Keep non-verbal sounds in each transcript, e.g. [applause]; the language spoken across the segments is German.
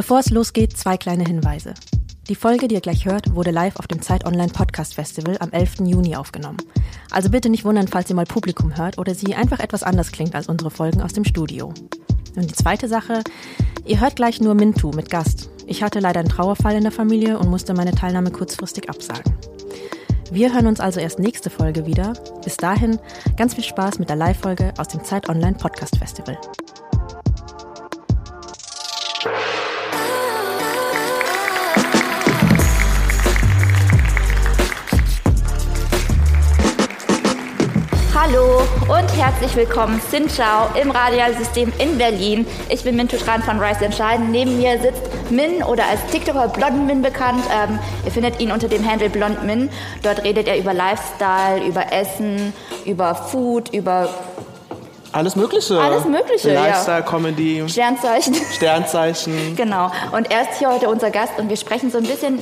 Bevor es losgeht, zwei kleine Hinweise. Die Folge, die ihr gleich hört, wurde live auf dem Zeit Online Podcast Festival am 11. Juni aufgenommen. Also bitte nicht wundern, falls ihr mal Publikum hört oder sie einfach etwas anders klingt als unsere Folgen aus dem Studio. Und die zweite Sache, ihr hört gleich nur Mintu mit Gast. Ich hatte leider einen Trauerfall in der Familie und musste meine Teilnahme kurzfristig absagen. Wir hören uns also erst nächste Folge wieder. Bis dahin ganz viel Spaß mit der Live-Folge aus dem Zeit Online Podcast Festival. Hallo und herzlich willkommen, Sinchao im Radialsystem in Berlin. Ich bin Mintu Tran von Rise Entscheiden. Neben mir sitzt Min oder als TikToker Blond Min bekannt. Ähm, ihr findet ihn unter dem Handle Blond Min. Dort redet er über Lifestyle, über Essen, über Food, über alles Mögliche. Alles Mögliche, Lifestyle, ja. Comedy. Sternzeichen. Sternzeichen. [laughs] genau. Und er ist hier heute unser Gast und wir sprechen so ein bisschen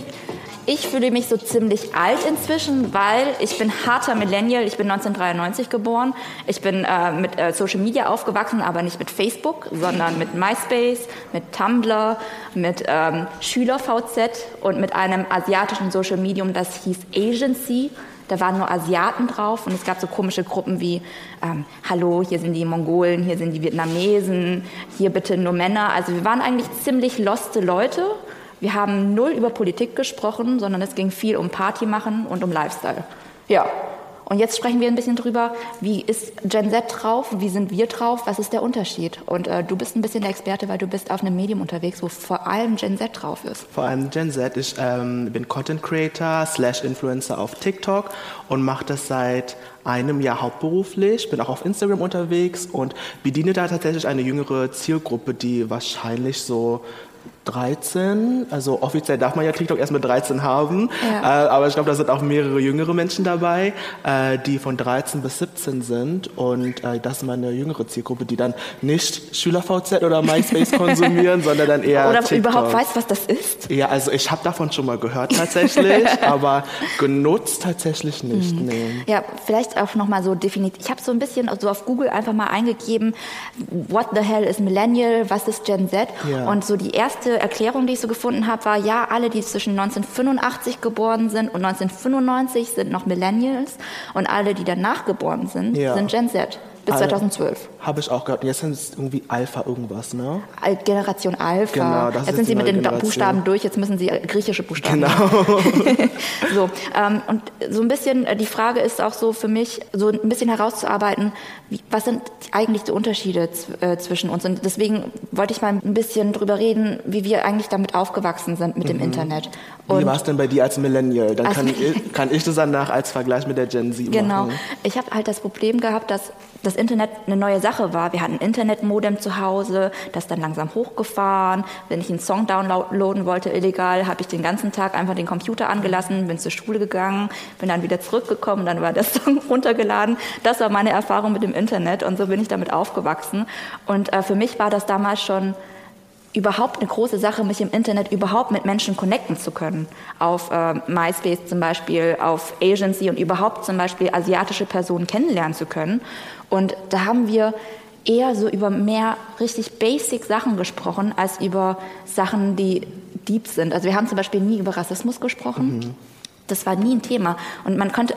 ich fühle mich so ziemlich alt inzwischen, weil ich bin harter Millennial. Ich bin 1993 geboren. Ich bin äh, mit äh, Social Media aufgewachsen, aber nicht mit Facebook, sondern mit MySpace, mit Tumblr, mit ähm, SchülerVZ und mit einem asiatischen Social Medium, das hieß Agency. Da waren nur Asiaten drauf und es gab so komische Gruppen wie ähm, Hallo, hier sind die Mongolen, hier sind die Vietnamesen, hier bitte nur Männer. Also wir waren eigentlich ziemlich loste Leute wir haben null über Politik gesprochen, sondern es ging viel um Party machen und um Lifestyle. Ja. Und jetzt sprechen wir ein bisschen drüber, wie ist Gen Z drauf, wie sind wir drauf, was ist der Unterschied? Und äh, du bist ein bisschen der Experte, weil du bist auf einem Medium unterwegs, wo vor allem Gen Z drauf ist. Vor allem Gen Z. Ich ähm, bin Content Creator slash Influencer auf TikTok und mache das seit einem Jahr hauptberuflich, bin auch auf Instagram unterwegs und bediene da tatsächlich eine jüngere Zielgruppe, die wahrscheinlich so 13, also offiziell darf man ja TikTok erst mit 13 haben, ja. äh, aber ich glaube, da sind auch mehrere jüngere Menschen dabei, äh, die von 13 bis 17 sind und äh, das ist meine jüngere Zielgruppe, die dann nicht SchülerVZ oder MySpace [laughs] konsumieren, sondern dann eher Oder TikTok. überhaupt weiß, was das ist? Ja, also ich habe davon schon mal gehört tatsächlich, [laughs] aber genutzt tatsächlich nicht, mhm. nee. Ja, vielleicht auch nochmal so definiert, ich habe so ein bisschen so auf Google einfach mal eingegeben, what the hell is Millennial, was ist Gen Z ja. und so die erste Erklärung, die ich so gefunden habe, war, ja, alle, die zwischen 1985 geboren sind und 1995 sind noch Millennials und alle, die danach geboren sind, ja. sind Gen Z bis 2012. Habe ich auch gehört. Jetzt sind es irgendwie Alpha irgendwas, ne? Generation Alpha. Genau, das jetzt sind sie mit den Generation. Buchstaben durch, jetzt müssen sie griechische Buchstaben. Genau. [laughs] [laughs] so, ähm, und so ein bisschen, äh, die Frage ist auch so für mich, so ein bisschen herauszuarbeiten, wie, was sind eigentlich die Unterschiede äh, zwischen uns? Und deswegen wollte ich mal ein bisschen drüber reden, wie wir eigentlich damit aufgewachsen sind mit mhm. dem Internet. Und wie war es denn bei dir als Millennial? Dann kann, [laughs] ich, kann ich das danach als Vergleich mit der Gen Z genau. machen. Genau. Ich habe halt das Problem gehabt, dass das Internet eine neue Sache war. Wir hatten ein Internetmodem zu Hause, das dann langsam hochgefahren. Wenn ich einen Song downloaden wollte, illegal, habe ich den ganzen Tag einfach den Computer angelassen, bin zur Schule gegangen, bin dann wieder zurückgekommen, dann war der [laughs] Song runtergeladen. Das war meine Erfahrung mit dem Internet und so bin ich damit aufgewachsen. Und äh, für mich war das damals schon überhaupt eine große Sache, mich im Internet überhaupt mit Menschen connecten zu können. Auf äh, MySpace zum Beispiel, auf Agency und überhaupt zum Beispiel asiatische Personen kennenlernen zu können. Und da haben wir eher so über mehr richtig basic Sachen gesprochen, als über Sachen, die deep sind. Also wir haben zum Beispiel nie über Rassismus gesprochen. Mhm. Das war nie ein Thema. Und man könnte,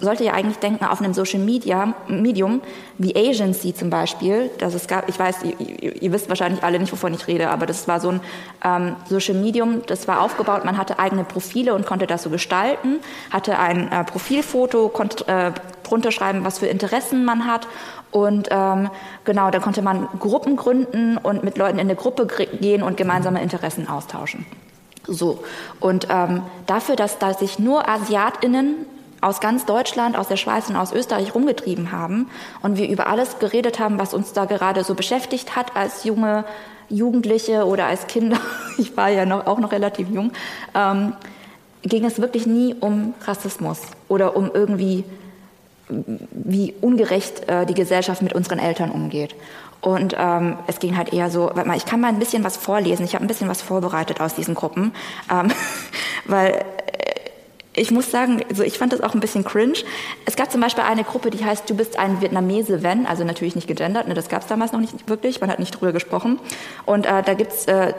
sollte ja eigentlich denken, auf einem Social Media Medium wie Agency zum Beispiel, dass es gab, ich weiß, ihr, ihr wisst wahrscheinlich alle nicht, wovon ich rede, aber das war so ein ähm, Social Medium, das war aufgebaut, man hatte eigene Profile und konnte das so gestalten, hatte ein äh, Profilfoto, konnte äh, drunter schreiben, was für Interessen man hat und ähm, genau, da konnte man Gruppen gründen und mit Leuten in eine Gruppe gehen und gemeinsame Interessen austauschen. So. Und ähm, dafür, dass da sich nur AsiatInnen aus ganz Deutschland, aus der Schweiz und aus Österreich rumgetrieben haben und wir über alles geredet haben, was uns da gerade so beschäftigt hat als junge Jugendliche oder als Kinder, [laughs] ich war ja noch, auch noch relativ jung, ähm, ging es wirklich nie um Rassismus oder um irgendwie, wie ungerecht äh, die Gesellschaft mit unseren Eltern umgeht. Und ähm, es ging halt eher so, warte mal, ich kann mal ein bisschen was vorlesen. Ich habe ein bisschen was vorbereitet aus diesen Gruppen, ähm, [laughs] weil äh, ich muss sagen, also ich fand das auch ein bisschen cringe. Es gab zum Beispiel eine Gruppe, die heißt Du bist ein Vietnamese, wenn, also natürlich nicht gegendert, ne, das gab es damals noch nicht wirklich, man hat nicht drüber gesprochen. Und äh, da gibt's äh,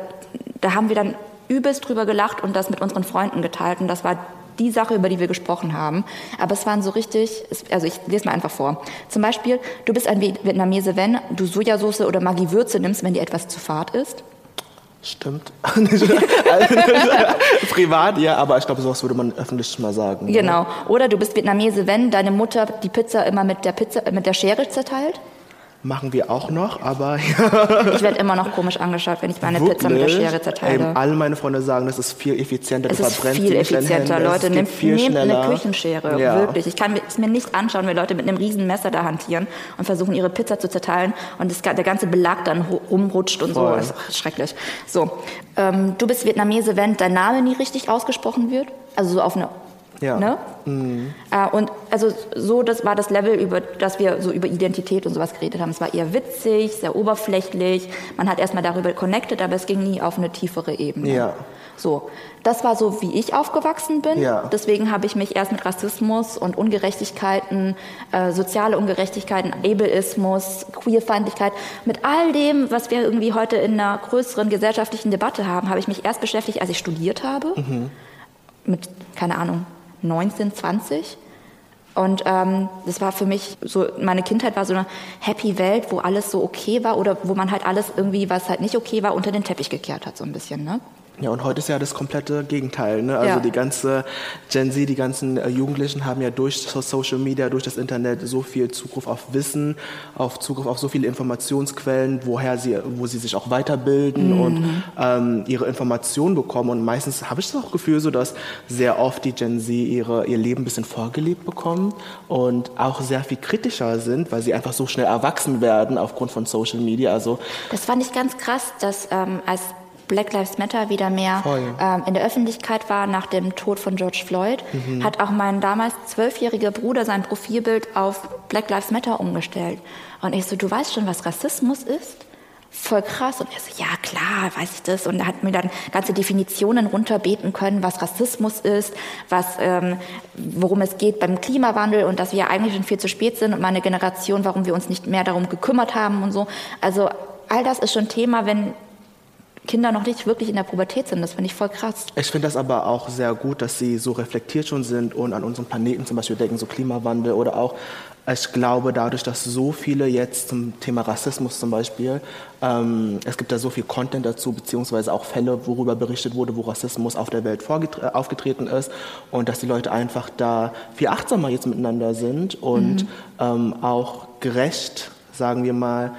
da haben wir dann übelst drüber gelacht und das mit unseren Freunden geteilt. Und das war die Sache, über die wir gesprochen haben. Aber es waren so richtig, also ich lese mal einfach vor. Zum Beispiel, du bist ein Vietnamese, wenn du Sojasauce oder Maggi Würze nimmst, wenn dir etwas zu fad ist. Stimmt. [laughs] Privat, ja, aber ich glaube, sowas würde man öffentlich mal sagen. Ne? Genau. Oder du bist Vietnamese, wenn deine Mutter die Pizza immer mit der Pizza, mit der Schere zerteilt. Machen wir auch noch, aber. [laughs] Ich werde immer noch komisch angeschaut, wenn ich meine Wirklich? Pizza mit der Schere zerteile. Ey, alle meine Freunde sagen, das ist viel effizienter. Es ist viel effizienter, Leute. Nehmt, nehmt eine Küchenschere, ja. wirklich. Ich kann es mir nicht anschauen, wenn Leute mit einem riesen Messer da hantieren und versuchen, ihre Pizza zu zerteilen und das, der ganze Belag dann rumrutscht und Voll. so. Das ist schrecklich. So, ähm, du bist Vietnamese, wenn dein Name nie richtig ausgesprochen wird. Also so auf eine ja. Ne? Mhm. Äh, und also so, das war das Level, über das wir so über Identität und sowas geredet haben. Es war eher witzig, sehr oberflächlich. Man hat erstmal darüber connected, aber es ging nie auf eine tiefere Ebene. Ja. So, das war so, wie ich aufgewachsen bin. Ja. Deswegen habe ich mich erst mit Rassismus und Ungerechtigkeiten, äh, soziale Ungerechtigkeiten, Ableismus, Queerfeindlichkeit, mit all dem, was wir irgendwie heute in einer größeren gesellschaftlichen Debatte haben, habe ich mich erst beschäftigt, als ich studiert habe. Mhm. Mit, keine Ahnung, 19, 20. Und ähm, das war für mich so, meine Kindheit war so eine happy Welt, wo alles so okay war oder wo man halt alles irgendwie, was halt nicht okay war, unter den Teppich gekehrt hat, so ein bisschen, ne? Ja, und heute ist ja das komplette Gegenteil. Ne? Also ja. die ganze Gen Z, die ganzen äh, Jugendlichen haben ja durch Social Media, durch das Internet so viel Zugriff auf Wissen, auf Zugriff auf so viele Informationsquellen, woher sie, wo sie sich auch weiterbilden mhm. und ähm, ihre Informationen bekommen. Und meistens habe ich das auch Gefühl, so dass sehr oft die Gen Z ihre, ihr Leben ein bisschen vorgelebt bekommen und auch sehr viel kritischer sind, weil sie einfach so schnell erwachsen werden aufgrund von Social Media. Also das fand ich ganz krass, dass ähm, als Black Lives Matter wieder mehr ähm, in der Öffentlichkeit war nach dem Tod von George Floyd, mhm. hat auch mein damals zwölfjähriger Bruder sein Profilbild auf Black Lives Matter umgestellt. Und ich so, du weißt schon, was Rassismus ist? Voll krass. Und er so, ja klar, weiß ich das. Und er hat mir dann ganze Definitionen runterbeten können, was Rassismus ist, was, ähm, worum es geht beim Klimawandel und dass wir eigentlich schon viel zu spät sind und meine Generation, warum wir uns nicht mehr darum gekümmert haben und so. Also all das ist schon Thema, wenn Kinder noch nicht wirklich in der Pubertät sind. Das finde ich voll krass. Ich finde das aber auch sehr gut, dass sie so reflektiert schon sind und an unseren Planeten zum Beispiel denken, so Klimawandel oder auch, ich glaube, dadurch, dass so viele jetzt zum Thema Rassismus zum Beispiel, ähm, es gibt da so viel Content dazu, beziehungsweise auch Fälle, worüber berichtet wurde, wo Rassismus auf der Welt aufgetreten ist und dass die Leute einfach da viel achtsamer jetzt miteinander sind und mhm. ähm, auch gerecht, sagen wir mal,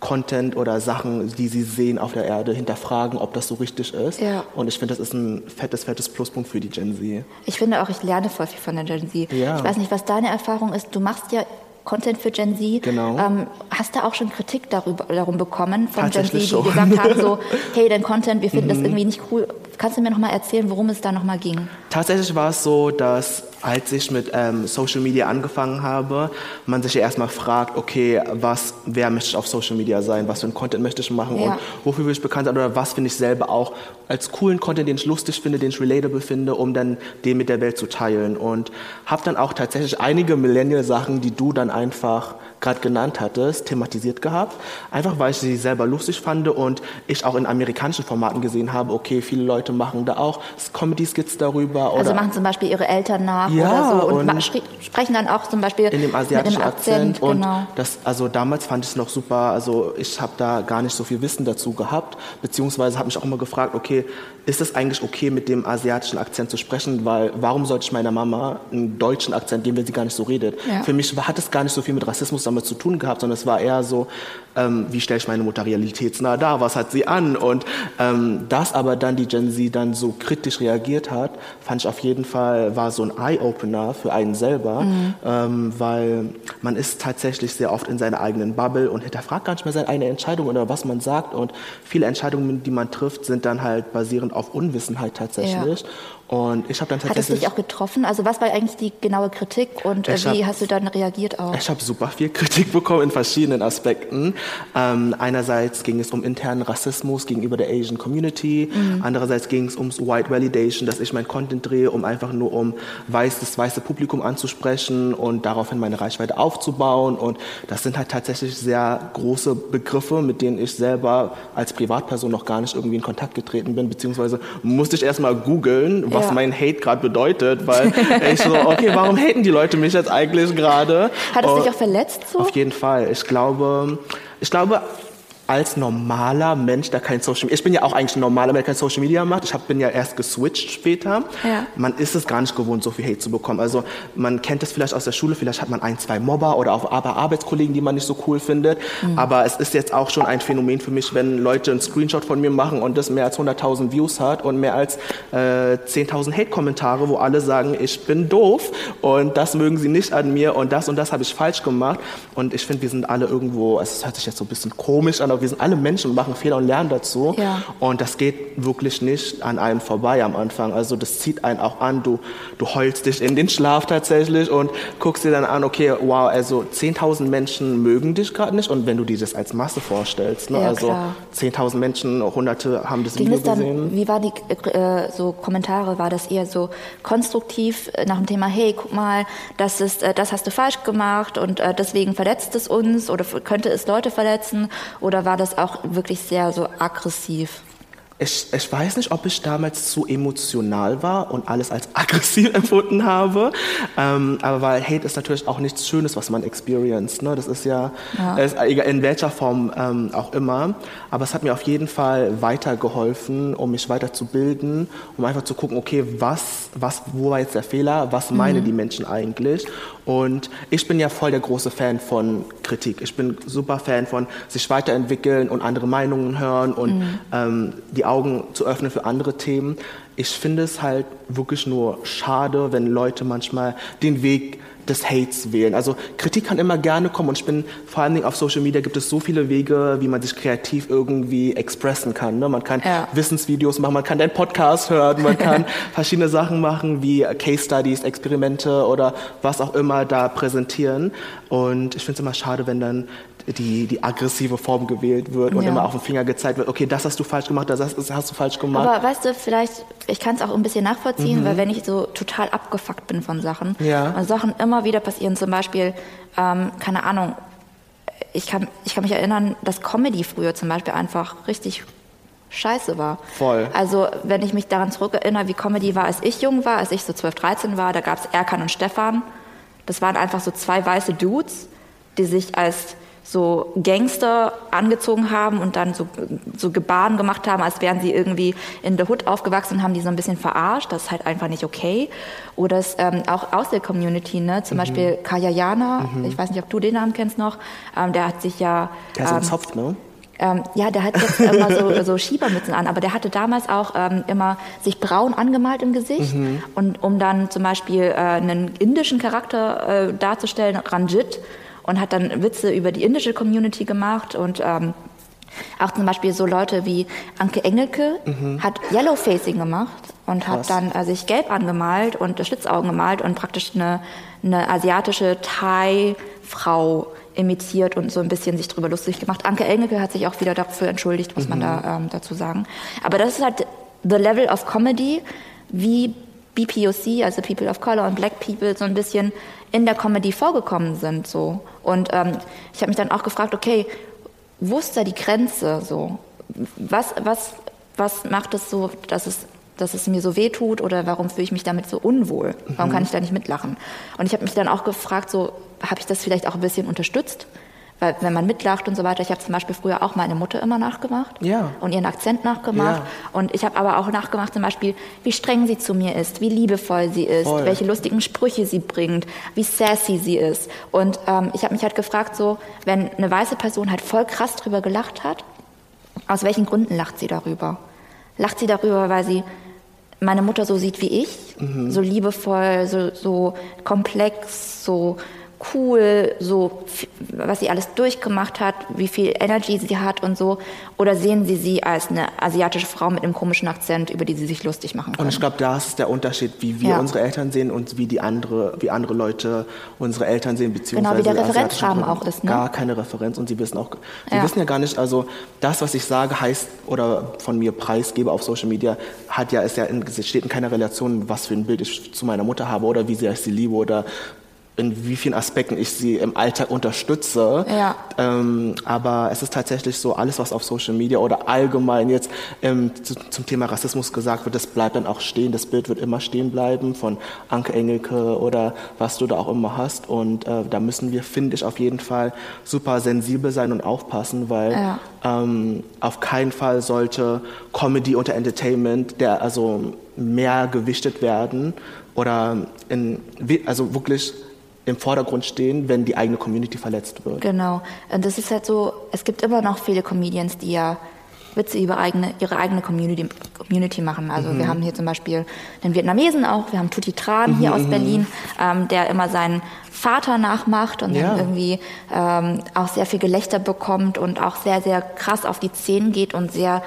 Content oder Sachen, die sie sehen auf der Erde, hinterfragen, ob das so richtig ist. Ja. Und ich finde, das ist ein fettes, fettes Pluspunkt für die Gen Z. Ich finde auch, ich lerne voll viel von der Gen Z. Ja. Ich weiß nicht, was deine Erfahrung ist. Du machst ja Content für Gen Z. Genau. Ähm, hast du auch schon Kritik darüber, darum bekommen von Gen Z, die schon. gesagt haben, so, [laughs] hey, dein Content, wir finden mhm. das irgendwie nicht cool. Kannst du mir noch mal erzählen, worum es da noch mal ging? Tatsächlich war es so, dass als ich mit ähm, Social Media angefangen habe, man sich ja erstmal fragt, okay, was, wer möchte ich auf Social Media sein, was für ein Content möchte ich machen ja. und wofür will ich bekannt sein oder was finde ich selber auch als coolen Content, den ich lustig finde, den ich relatable finde, um dann den mit der Welt zu teilen. Und habe dann auch tatsächlich einige Millennial-Sachen, die du dann einfach gerade genannt hattest, thematisiert gehabt. Einfach weil ich sie selber lustig fand und ich auch in amerikanischen Formaten gesehen habe, okay, viele Leute machen da auch Comedy-Skits darüber. also machen zum Beispiel ihre Eltern nach ja, oder so und, und sprechen dann auch zum Beispiel in dem asiatischen Akzent. Akzent. Und genau. das, also damals fand ich es noch super, also ich habe da gar nicht so viel Wissen dazu gehabt, beziehungsweise habe mich auch immer gefragt, okay, ist es eigentlich okay, mit dem asiatischen Akzent zu sprechen, weil warum sollte ich meiner Mama einen deutschen Akzent geben, wenn sie gar nicht so redet? Ja. Für mich hat es gar nicht so viel mit Rassismus damit zu tun gehabt, sondern es war eher so, ähm, wie stelle ich meine Mutter realitätsnah dar, was hat sie an? Und ähm, dass aber dann die Gen Z dann so kritisch reagiert hat, fand ich auf jeden Fall, war so ein Eye-Opener für einen selber, mhm. ähm, weil man ist tatsächlich sehr oft in seiner eigenen Bubble und hinterfragt gar nicht mehr seine eigene Entscheidung oder was man sagt und viele Entscheidungen, die man trifft, sind dann halt basierend auf Unwissenheit tatsächlich. Ja. Und ich habe dann tatsächlich... Hat es dich auch getroffen? Also was war eigentlich die genaue Kritik und äh, wie hab, hast du dann reagiert auch? Ich habe super viel Kritik bekommen in verschiedenen Aspekten. Ähm, einerseits ging es um internen Rassismus gegenüber der Asian Community, mhm. andererseits ging es ums White Validation, dass ich mein Content drehe, um einfach nur um weiß, das weiße Publikum anzusprechen und daraufhin meine Reichweite aufzubauen. Und das sind halt tatsächlich sehr große Begriffe, mit denen ich selber als Privatperson noch gar nicht irgendwie in Kontakt getreten bin, beziehungsweise musste ich erstmal googeln, was ja. mein Hate gerade bedeutet, weil [laughs] ich so, okay, warum haten die Leute mich jetzt eigentlich gerade? Hat es dich auch verletzt so? Auf jeden Fall. Ich glaube, ich glaube, als normaler Mensch, der kein Social Media, ich bin ja auch eigentlich ein normaler Mensch, der kein Social Media macht. Ich hab, bin ja erst geswitcht später. Ja. Man ist es gar nicht gewohnt, so viel Hate zu bekommen. Also man kennt es vielleicht aus der Schule, vielleicht hat man ein, zwei Mobber oder auch Arbeitskollegen, die man nicht so cool findet. Mhm. Aber es ist jetzt auch schon ein Phänomen für mich, wenn Leute einen Screenshot von mir machen und das mehr als 100.000 Views hat und mehr als äh, 10.000 Hate-Kommentare, wo alle sagen, ich bin doof und das mögen sie nicht an mir und das und das habe ich falsch gemacht. Und ich finde, wir sind alle irgendwo, es hört sich jetzt so ein bisschen komisch an, wir sind alle Menschen und machen Fehler und lernen dazu. Ja. Und das geht wirklich nicht an einem vorbei am Anfang. Also das zieht einen auch an. Du, du heulst dich in den Schlaf tatsächlich und guckst dir dann an, okay, wow, also 10.000 Menschen mögen dich gerade nicht. Und wenn du dir das als Masse vorstellst, ne? Ja, also 10.000 Menschen, Hunderte haben das Ging Video dann, gesehen. Wie war die äh, so Kommentare? War das eher so konstruktiv nach dem Thema, hey, guck mal, das ist, äh, das hast du falsch gemacht und äh, deswegen verletzt es uns oder könnte es Leute verletzen? Oder war das auch wirklich sehr so aggressiv. Ich, ich weiß nicht, ob ich damals zu emotional war und alles als [laughs] aggressiv empfunden habe. Ähm, aber weil Hate ist natürlich auch nichts Schönes, was man experienced. Ne? Das ist ja, ja. Ist in welcher Form ähm, auch immer. Aber es hat mir auf jeden Fall weitergeholfen, um mich weiterzubilden, um einfach zu gucken, okay, was, was, wo war jetzt der Fehler? Was meinen mhm. die Menschen eigentlich? Und ich bin ja voll der große Fan von Kritik. Ich bin super Fan von sich weiterentwickeln und andere Meinungen hören und mhm. ähm, die Augen zu öffnen für andere Themen. Ich finde es halt wirklich nur schade, wenn Leute manchmal den Weg des Hates wählen. Also Kritik kann immer gerne kommen und ich bin vor allen Dingen auf Social Media gibt es so viele Wege, wie man sich kreativ irgendwie expressen kann. Ne? Man kann ja. Wissensvideos machen, man kann deinen Podcast hören, man [laughs] kann verschiedene Sachen machen wie Case Studies, Experimente oder was auch immer da präsentieren. Und ich finde es immer schade, wenn dann die, die aggressive Form gewählt wird und ja. immer auf den Finger gezeigt wird, okay, das hast du falsch gemacht, das hast, du falsch gemacht. Aber weißt du, vielleicht, ich kann es auch ein bisschen nachvollziehen, mhm. weil wenn ich so total abgefuckt bin von Sachen ja. und Sachen immer wieder passieren, zum Beispiel, ähm, keine Ahnung, ich kann, ich kann mich erinnern, dass Comedy früher zum Beispiel einfach richtig scheiße war. Voll. Also wenn ich mich daran zurückerinnere, wie Comedy war, als ich jung war, als ich so 12, 13 war, da gab es Erkan und Stefan. Das waren einfach so zwei weiße Dudes, die sich als so Gangster angezogen haben und dann so, so Gebaren gemacht haben, als wären sie irgendwie in der Hood aufgewachsen und haben die so ein bisschen verarscht. Das ist halt einfach nicht okay. Oder es, ähm, auch aus der Community, ne? zum mhm. Beispiel Kaya Jana, mhm. ich weiß nicht, ob du den Namen kennst noch, ähm, der hat sich ja... Der ist ähm, Zopf, ne? Ähm, ja, der hat jetzt immer so, [laughs] so Schiebermützen an, aber der hatte damals auch ähm, immer sich braun angemalt im Gesicht mhm. und um dann zum Beispiel äh, einen indischen Charakter äh, darzustellen, Ranjit, und hat dann Witze über die indische Community gemacht und ähm, auch zum Beispiel so Leute wie Anke Engelke mhm. hat Yellowfacing gemacht und Krass. hat dann äh, sich gelb angemalt und Schlitzaugen gemalt und praktisch eine, eine asiatische Thai-Frau imitiert und so ein bisschen sich darüber lustig gemacht. Anke Engelke hat sich auch wieder dafür entschuldigt, muss mhm. man da ähm, dazu sagen. Aber das ist halt the level of comedy, wie BPOC, also People of Color und Black People, so ein bisschen in der Comedy vorgekommen sind. So. Und ähm, ich habe mich dann auch gefragt, okay, wo ist da die Grenze? So? Was, was, was macht es so, dass es, dass es mir so weh tut oder warum fühle ich mich damit so unwohl? Warum mhm. kann ich da nicht mitlachen? Und ich habe mich dann auch gefragt, so, habe ich das vielleicht auch ein bisschen unterstützt? Weil wenn man mitlacht und so weiter, ich habe zum Beispiel früher auch meine Mutter immer nachgemacht ja. und ihren Akzent nachgemacht. Ja. Und ich habe aber auch nachgemacht zum Beispiel, wie streng sie zu mir ist, wie liebevoll sie ist, Voll. welche lustigen Sprüche sie bringt, wie sassy sie ist. Und ähm, ich habe mich halt gefragt, so, wenn eine weiße Person halt voll krass drüber gelacht hat, aus welchen Gründen lacht sie darüber? Lacht sie darüber, weil sie meine Mutter so sieht wie ich, mhm. so liebevoll, so, so komplex, so cool, so was sie alles durchgemacht hat, wie viel Energy sie hat und so? Oder sehen Sie sie als eine asiatische Frau mit einem komischen Akzent, über die sie sich lustig machen können? Und ich glaube, da ist der Unterschied, wie wir Ja. unsere Eltern sehen und wie die andere, wie andere Leute unsere Eltern sehen, beziehungsweise Genau, wie der Referenzrahmen auch ist, ne? Gar keine Referenz und sie wissen auch, sie Ja. wissen ja gar nicht, also das, was ich sage, heißt oder von mir preisgebe auf Social Media, hat ja, ist ja in, steht in keiner Relation, was für ein Bild ich zu meiner Mutter habe oder wie sehr ich sie liebe oder in wie vielen Aspekten ich sie im Alltag unterstütze. Ja. Ähm, aber es ist tatsächlich so, alles, was auf Social Media oder allgemein jetzt ähm, zu, zum Thema Rassismus gesagt wird, das bleibt dann auch stehen. Das Bild wird immer stehen bleiben von Anke Engelke oder was du da auch immer hast. Und äh, da müssen wir, finde ich, auf jeden Fall super sensibel sein und aufpassen, weil Ja. ähm, auf keinen Fall sollte Comedy unter Entertainment, der also mehr gewichtet werden oder in, also wirklich im Vordergrund stehen, wenn die eigene Community verletzt wird. Genau. Und das ist halt so, es gibt immer noch viele Comedians, die ja Witze über eigene, ihre eigene Community, Community machen. Also Mhm. wir haben hier zum Beispiel den Vietnamesen auch, wir haben Tutti Tran hier Mhm, aus Berlin, ähm, der immer seinen Vater nachmacht und Ja. dann irgendwie ähm, auch sehr viel Gelächter bekommt und auch sehr, sehr krass auf die Zähne geht und sehr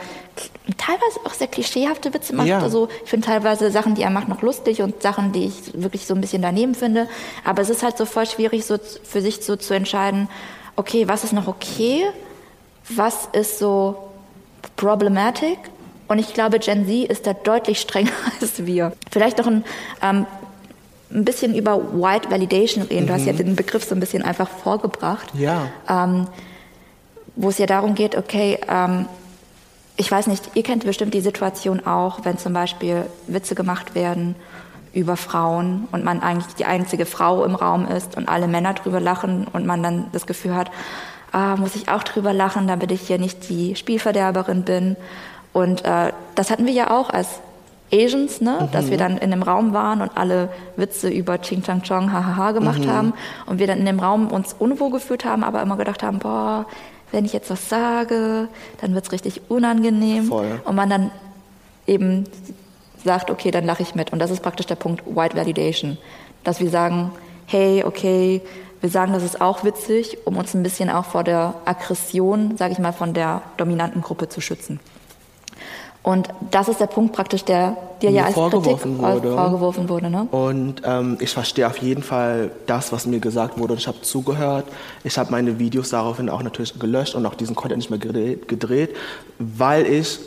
teilweise auch sehr klischeehafte Witze macht. Ja. Also ich finde teilweise Sachen, die er macht, noch lustig und Sachen, die ich wirklich so ein bisschen daneben finde. Aber es ist halt so voll schwierig, so für sich so zu entscheiden, okay, was ist noch okay, was ist so problematic. Und ich glaube, Gen Z ist da deutlich strenger [laughs] als wir. Vielleicht noch ein, ähm, ein bisschen über White Validation reden. Du hast ja den Begriff so ein bisschen einfach vorgebracht Ja. ähm, wo es ja darum geht, okay, ähm, ich weiß nicht, ihr kennt bestimmt die Situation auch, wenn zum Beispiel Witze gemacht werden über Frauen und man eigentlich die einzige Frau im Raum ist und alle Männer drüber lachen und man dann das Gefühl hat, ah, muss ich auch drüber lachen, damit ich hier nicht die Spielverderberin bin. Und äh, das hatten wir ja auch als Asians, ne? dass wir dann in dem Raum waren und alle Witze über Ching Chang Chong, hahaha gemacht haben und wir dann in dem Raum uns unwohl gefühlt haben, aber immer gedacht haben, boah, wenn ich jetzt was sage, dann wird's richtig unangenehm. Voll. Und man dann eben sagt, okay, dann lache ich mit. Und das ist praktisch der Punkt White Validation. Dass wir sagen, hey, okay, wir sagen, das ist auch witzig, um uns ein bisschen auch vor der Aggression, sage ich mal, von der dominanten Gruppe zu schützen. Und das ist der Punkt praktisch, der dir ja als vorgeworfen Kritik wurde. vorgeworfen wurde. Ne? Und ähm, ich verstehe auf jeden Fall das, was mir gesagt wurde. Und ich habe zugehört. Ich habe meine Videos daraufhin auch natürlich gelöscht und auch diesen Content nicht mehr gedreht, gedreht weil ich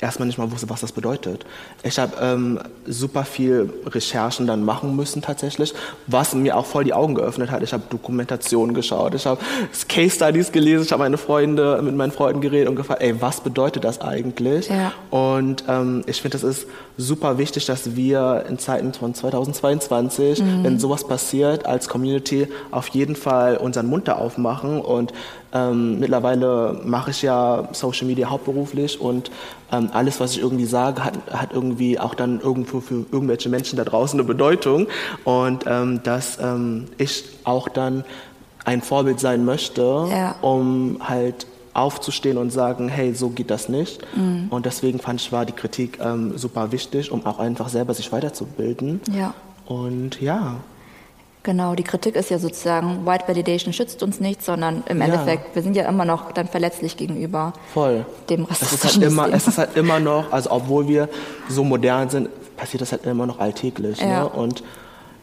erstmal nicht mal wusste, was das bedeutet. Ich habe ähm, super viel Recherchen dann machen müssen tatsächlich, was mir auch voll die Augen geöffnet hat. Ich habe Dokumentationen geschaut, ich habe Case Studies gelesen, ich habe meine Freunde mit meinen Freunden geredet und gefragt, ey, was bedeutet das eigentlich? Ja. Und ähm, ich finde, das ist super wichtig, dass wir in Zeiten von 2022, wenn sowas passiert, als Community auf jeden Fall unseren Mund da aufmachen. Und ähm, mittlerweile mache ich ja Social Media hauptberuflich und ähm, alles, was ich irgendwie sage, hat, hat irgendwie auch dann irgendwo für irgendwelche Menschen da draußen eine Bedeutung. Und ähm, dass ähm, ich auch dann ein Vorbild sein möchte, Ja. um halt aufzustehen und sagen, hey, so geht das nicht. Mhm. Und deswegen fand ich, war die Kritik ähm, super wichtig, um auch einfach selber sich weiterzubilden. Ja. Und ja, Genau, die Kritik ist ja sozusagen, White Validation schützt uns nicht, sondern im Ja. Endeffekt, wir sind ja immer noch dann verletzlich gegenüber voll. dem Es ist, rassistischen halt immer, System. es ist halt immer noch, also obwohl wir so modern sind, passiert das halt immer noch alltäglich. Ja. Ne? Und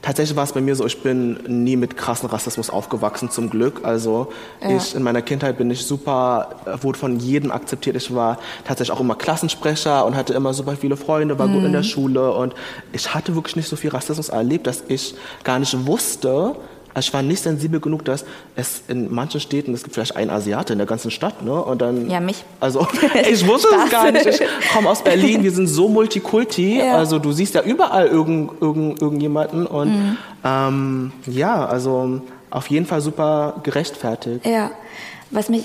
tatsächlich war es bei mir so, ich bin nie mit krassen Rassismus aufgewachsen, zum Glück. Also Ja. ich in meiner Kindheit bin ich super, wurde von jedem akzeptiert. Ich war tatsächlich auch immer Klassensprecher und hatte immer super viele Freunde, war Mhm. gut in der Schule und ich hatte wirklich nicht so viel Rassismus erlebt, dass ich gar nicht wusste, ich war nicht sensibel genug, dass es in manchen Städten, es gibt vielleicht einen Asiate in der ganzen Stadt, ne? Und dann Ja, mich. also [laughs] ich wusste es gar nicht. Ich komme aus Berlin, wir sind so multikulti. Ja. Also du siehst ja überall irgend, irgend, irgendjemanden. Und Mhm. ähm, ja, also auf jeden Fall super gerechtfertigt. Ja, was mich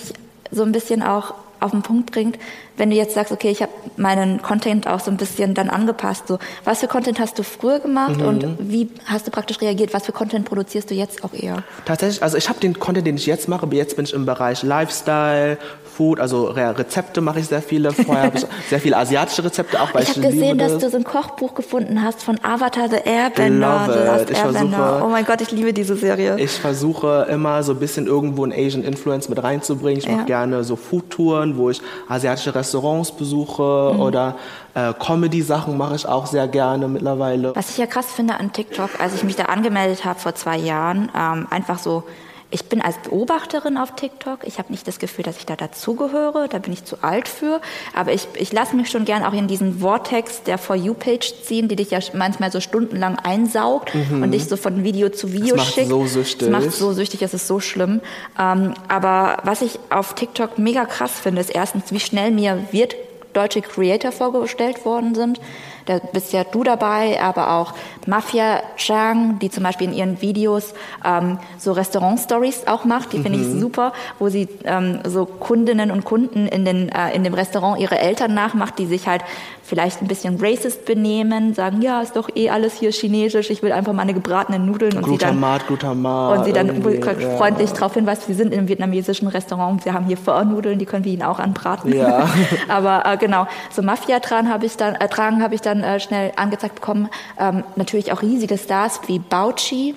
so ein bisschen auch auf den Punkt bringt, wenn du jetzt sagst, okay, ich habe meinen Content auch so ein bisschen dann angepasst, so was für Content hast du früher gemacht Mhm. und wie hast du praktisch reagiert? Was für Content produzierst du jetzt auch eher? Tatsächlich, also ich habe den Content, den ich jetzt mache, jetzt bin ich im Bereich Lifestyle, Food, also Re Rezepte mache ich sehr viele. Vorher habe ich [laughs] sehr viele asiatische Rezepte auch, weil Ich ich, habe gesehen, liebe dass das. du so ein Kochbuch gefunden hast von Avatar the Airbender. Love it. Ich Airbender. versuche- oh mein Gott, ich liebe diese Serie. Ich versuche immer so ein bisschen irgendwo einen Asian Influence mit reinzubringen. Ich mache Ja. gerne so Foodtouren, wo ich asiatische Restaurants besuche Mhm. oder äh, Comedy-Sachen mache ich auch sehr gerne mittlerweile. Was ich ja krass finde an TikTok, als ich mich da angemeldet habe vor zwei Jahren, ähm, einfach so, ich bin als Beobachterin auf TikTok. Ich habe nicht das Gefühl, dass ich da dazugehöre. Da bin ich zu alt für. Aber ich, ich lasse mich schon gern auch in diesen Vortex der For You-Page ziehen, die dich ja manchmal so stundenlang einsaugt und dich so von Video zu Video Mhm. Das macht schickt. so süchtig. Das macht so süchtig, es ist so schlimm. Ähm, aber was ich auf TikTok mega krass finde, ist erstens, wie schnell mir wird deutsche Creator vorgestellt worden sind. Da bist ja du dabei, aber auch Mafia Chang, die zum Beispiel in ihren Videos ähm, so Restaurant-Stories auch macht. Die finde ich super, wo sie ähm, so Kundinnen und Kunden in, den, äh, in dem Restaurant ihre Eltern nachmacht, die sich halt vielleicht ein bisschen racist benehmen, sagen, ja, ist doch eh alles hier chinesisch, ich will einfach meine gebratenen Nudeln und sie dann Glutamat, Glutamat. und sie dann ja. freundlich darauf hinweist, wir sind im vietnamesischen Restaurant, wir haben hier Pho-Nudeln, die können wir Ihnen auch anbraten. Ja. [laughs] Aber äh, genau, so Mafia-Tragen habe ich dann, äh, Tragen habe ich dann äh, schnell angezeigt bekommen. Ähm, natürlich auch riesige Stars wie Bauchi,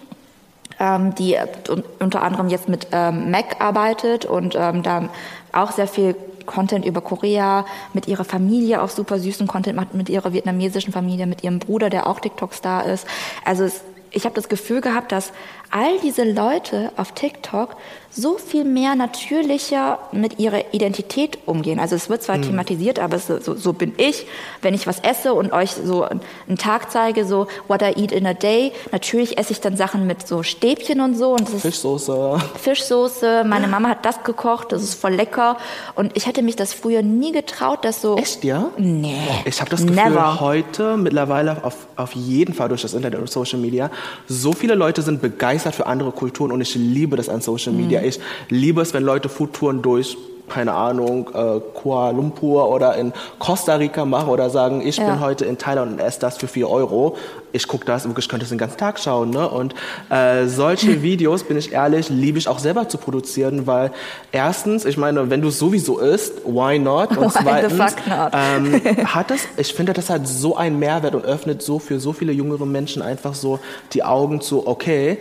ähm, die äh, un- unter anderem jetzt mit ähm, Mac arbeitet und ähm, da auch sehr viel Content über Korea, mit ihrer Familie auch super süßen Content macht, mit ihrer vietnamesischen Familie, mit ihrem Bruder, der auch TikTok-Star ist. Also es, ich habe das Gefühl gehabt, dass all diese Leute auf TikTok so viel mehr natürlicher mit ihrer Identität umgehen. Also es wird zwar thematisiert, aber so, so bin ich, wenn ich was esse und euch so einen Tag zeige, so what I eat in a day. Natürlich esse ich dann Sachen mit so Stäbchen und so und das ist Fischsoße. Fischsoße. Meine Mama hat das gekocht, das ist voll lecker. Und ich hätte mich das früher nie getraut, dass so. Echt, ja? Nee. Ich habe das Gefühl, Never. heute mittlerweile auf, auf jeden Fall durch das Internet und Social Media, so viele Leute sind begeistert für andere Kulturen und ich liebe das an Social Mhm. Media. Ich liebe es, wenn Leute Foodtouren durch keine Ahnung, äh, Kuala Lumpur oder in Costa Rica machen oder sagen, ich Ja. bin heute in Thailand und esse das für 4 Euro. Ich gucke das, wirklich könnte es den ganzen Tag schauen. Ne? Und äh, solche [laughs] Videos, bin ich ehrlich, liebe ich auch selber zu produzieren, weil erstens, ich meine, wenn du es sowieso isst, why not? Und Why zweitens, ähm, [laughs] hat das, ich finde, das hat so einen Mehrwert und öffnet so für so viele jüngere Menschen einfach so die Augen zu, okay,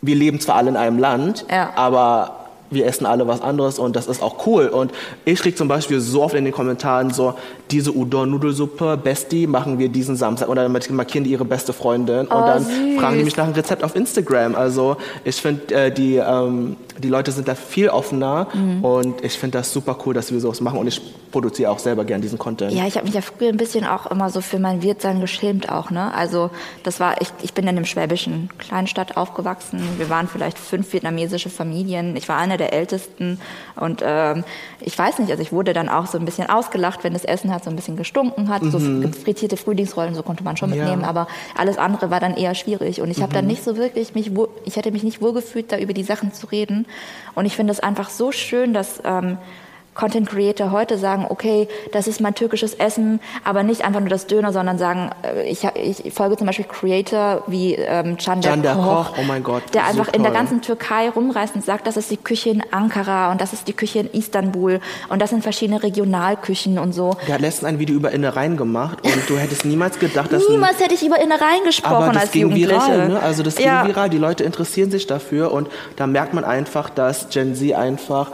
wir leben zwar alle in einem Land, Ja. aber wir essen alle was anderes und das ist auch cool. Und ich krieg zum Beispiel so oft in den Kommentaren so, diese Udon-Nudelsuppe, Bestie, machen wir diesen Samstag. Oder dann markieren die ihre beste Freundin und Oh, dann süß. fragen die mich nach einem Rezept auf Instagram. Also ich finde, äh, die, ähm, die Leute sind da viel offener Mhm. und ich finde das super cool, dass wir sowas machen und ich produziere auch selber gern diesen Content. Ja, ich habe mich ja früher ein bisschen auch immer so für mein Wirtsein geschämt auch, ne? Also das war, ich, ich bin in einem schwäbischen Kleinstadt aufgewachsen. Wir waren vielleicht fünf vietnamesische Familien. Ich war eine der ältesten und ähm, ich weiß nicht, also ich wurde dann auch so ein bisschen ausgelacht, wenn das Essen halt so ein bisschen gestunken hat. So frittierte Frühlingsrollen, so konnte man schon Mhm. Ja. mitnehmen, aber alles andere war dann eher schwierig und ich habe dann nicht so wirklich mich, wohl- ich hätte mich nicht wohlgefühlt, da über die Sachen zu reden. Und ich finde es einfach so schön, dass ähm, Content Creator heute sagen, okay, das ist mein türkisches Essen, aber nicht einfach nur das Döner, sondern sagen, äh, ich, ich folge zum Beispiel Creator wie ähm, Can der Koch, Koch, oh mein Gott, der so einfach in der ganzen Türkei rumreist und sagt, das ist die Küche in Ankara und das ist die Küche in Istanbul und das sind verschiedene Regionalküchen und so. Der hat letztens ein Video über Innereien gemacht und du hättest niemals gedacht, dass Niemals hätte ich über Innereien gesprochen Aber das als ging Jugendliche. viral, ne? Also das ging ja. viral, die Leute interessieren sich dafür und da merkt man einfach, dass Gen Z einfach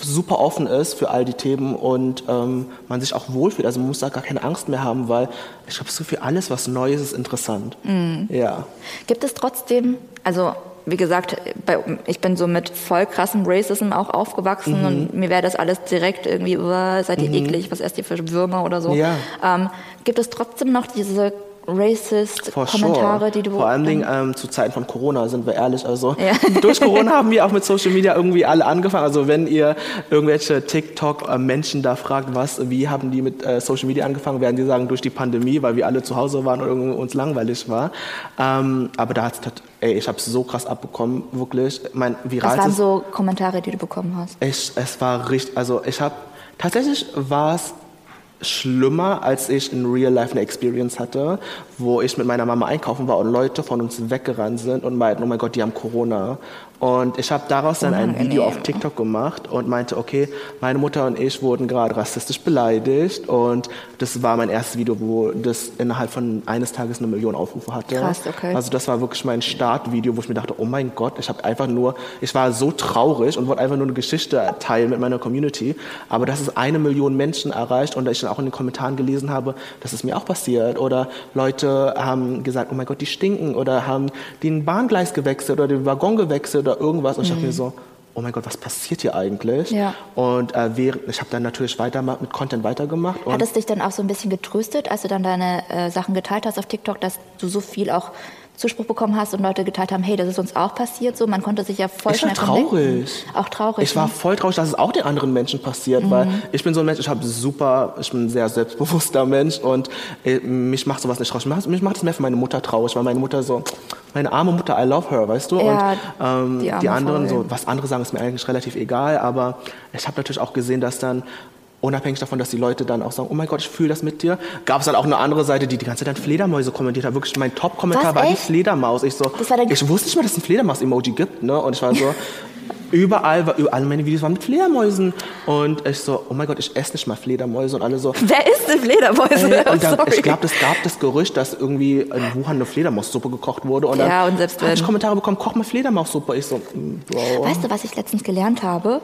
super offen ist für all die Themen und ähm, man sich auch wohlfühlt. Also man muss da gar keine Angst mehr haben, weil ich glaube, so für alles, was neu ist, ist interessant. Mhm. Ja. Gibt es trotzdem, also wie gesagt, bei, ich bin so mit voll krassem Racism auch aufgewachsen Mhm. und mir wäre das alles direkt irgendwie, "Uah, seid ihr eklig, was esst ihr für Würmer oder so. Ja. Ähm, gibt es trotzdem noch diese racist For Kommentare, sure. die du... Vor allen Dingen ähm, zu Zeiten von Corona, sind wir ehrlich. Also Ja. [laughs] durch Corona haben wir auch mit Social Media irgendwie alle angefangen. Also wenn ihr irgendwelche TikTok-Menschen da fragt, was, wie haben die mit äh, Social Media angefangen, werden die sagen, durch die Pandemie, weil wir alle zu Hause waren und uns langweilig war. Ähm, aber da hat's, tat- ey, ich habe es so krass abbekommen, wirklich. Mein was viralstes waren so Kommentare, die du bekommen hast? ich, es war richtig, also ich habe, tatsächlich war es schlimmer, als ich in Real Life eine Experience hatte, wo ich mit meiner Mama einkaufen war und Leute von uns weggerannt sind und meinten, oh mein Gott, die haben Corona. Und ich habe daraus dann ein Video auf TikTok gemacht und meinte, okay, meine Mutter und ich wurden gerade rassistisch beleidigt und das war mein erstes Video, wo das innerhalb von eines Tages eine Million Aufrufe hatte. Krass, okay. Also das war wirklich mein Startvideo, wo ich mir dachte, oh mein Gott, ich habe einfach nur, ich war so traurig und wollte einfach nur eine Geschichte teilen mit meiner Community, aber dass es eine Million Menschen erreicht und ich dann auch in den Kommentaren gelesen habe, dass es mir auch passiert oder Leute haben gesagt, oh mein Gott, die stinken oder haben den Bahngleis gewechselt oder den Waggon gewechselt oder irgendwas. Und ich dachte mir so, oh mein Gott, was passiert hier eigentlich? Ja. Und äh, während, ich habe dann natürlich weiter mit Content weitergemacht. Hat es dich dann auch so ein bisschen getröstet, als du dann deine äh, Sachen geteilt hast auf TikTok, dass du so viel auch Zuspruch bekommen hast und Leute geteilt haben, hey, das ist uns auch passiert so. Man konnte sich ja voll ich war schnell traurig. connecten. Auch traurig. Ich war ne? voll traurig, dass es auch den anderen Menschen passiert, Mhm. weil ich bin so ein Mensch, ich habe super, ich bin ein sehr selbstbewusster Mensch und äh, mich macht sowas nicht traurig. Mich macht- es mehr für meine Mutter traurig, weil meine Mutter so, meine arme Mutter, I love her, weißt du? Ja, und ähm, die die, anderen, Frau, so, was andere sagen, ist mir eigentlich relativ egal, aber ich habe natürlich auch gesehen, dass dann Unabhängig davon, dass die Leute dann auch sagen, oh mein Gott, ich fühle das mit dir, gab es dann auch eine andere Seite, die die ganze Zeit dann Fledermäuse kommentiert hat. Wirklich, mein Top-Kommentar war die echt? Fledermaus. Ich so, ich wusste nicht mal, dass es ein Fledermaus-Emoji gibt, ne? Und ich war so, [laughs] überall, überall meine Videos waren mit Fledermäusen. Und ich so, oh mein Gott, ich esse nicht mal Fledermäuse. Und alle so, Wer ist denn Fledermäuse? Ey, und dann, ich glaube, es gab das Gerücht, dass irgendwie in Wuhan eine Fledermaussuppe gekocht wurde. Und dann Ja, und selbst habe ich wenn- Kommentare bekommen, koch mal Fledermaussuppe. Ich so, mm, Bro. Weißt du, was ich letztens gelernt habe?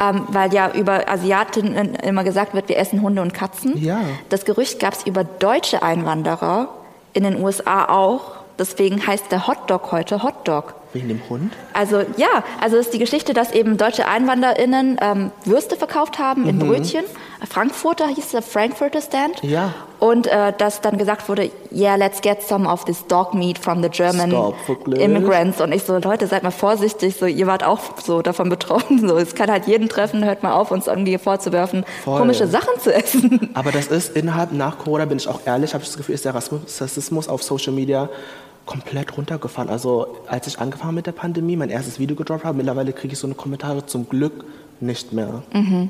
Ähm, weil ja über Asiatinnen immer gesagt wird, wir essen Hunde und Katzen. Ja. Das Gerücht gab es über deutsche Einwanderer in den USA auch. Deswegen heißt der Hotdog heute Hotdog. Wegen dem Hund? Also ja, also es ist die Geschichte, dass eben deutsche EinwanderInnen ähm, Würste verkauft haben in Brötchen. Frankfurter hieß der Frankfurter Stand. Ja. Und äh, dass dann gesagt wurde, yeah, let's get some of this dog meat from the German Stop, immigrants. Und ich so, Leute, seid mal vorsichtig, so ihr wart auch so davon betroffen. So, es kann halt jeden treffen, hört mal auf, uns irgendwie vorzuwerfen, Voll. komische Sachen zu essen. Aber das ist innerhalb, nach Corona bin ich auch ehrlich, habe ich das Gefühl, ist der Rassismus auf Social Media komplett runtergefahren. Also als ich angefangen mit der Pandemie, mein erstes Video gedroppt habe, mittlerweile kriege ich so eine Kommentare zum Glück nicht mehr.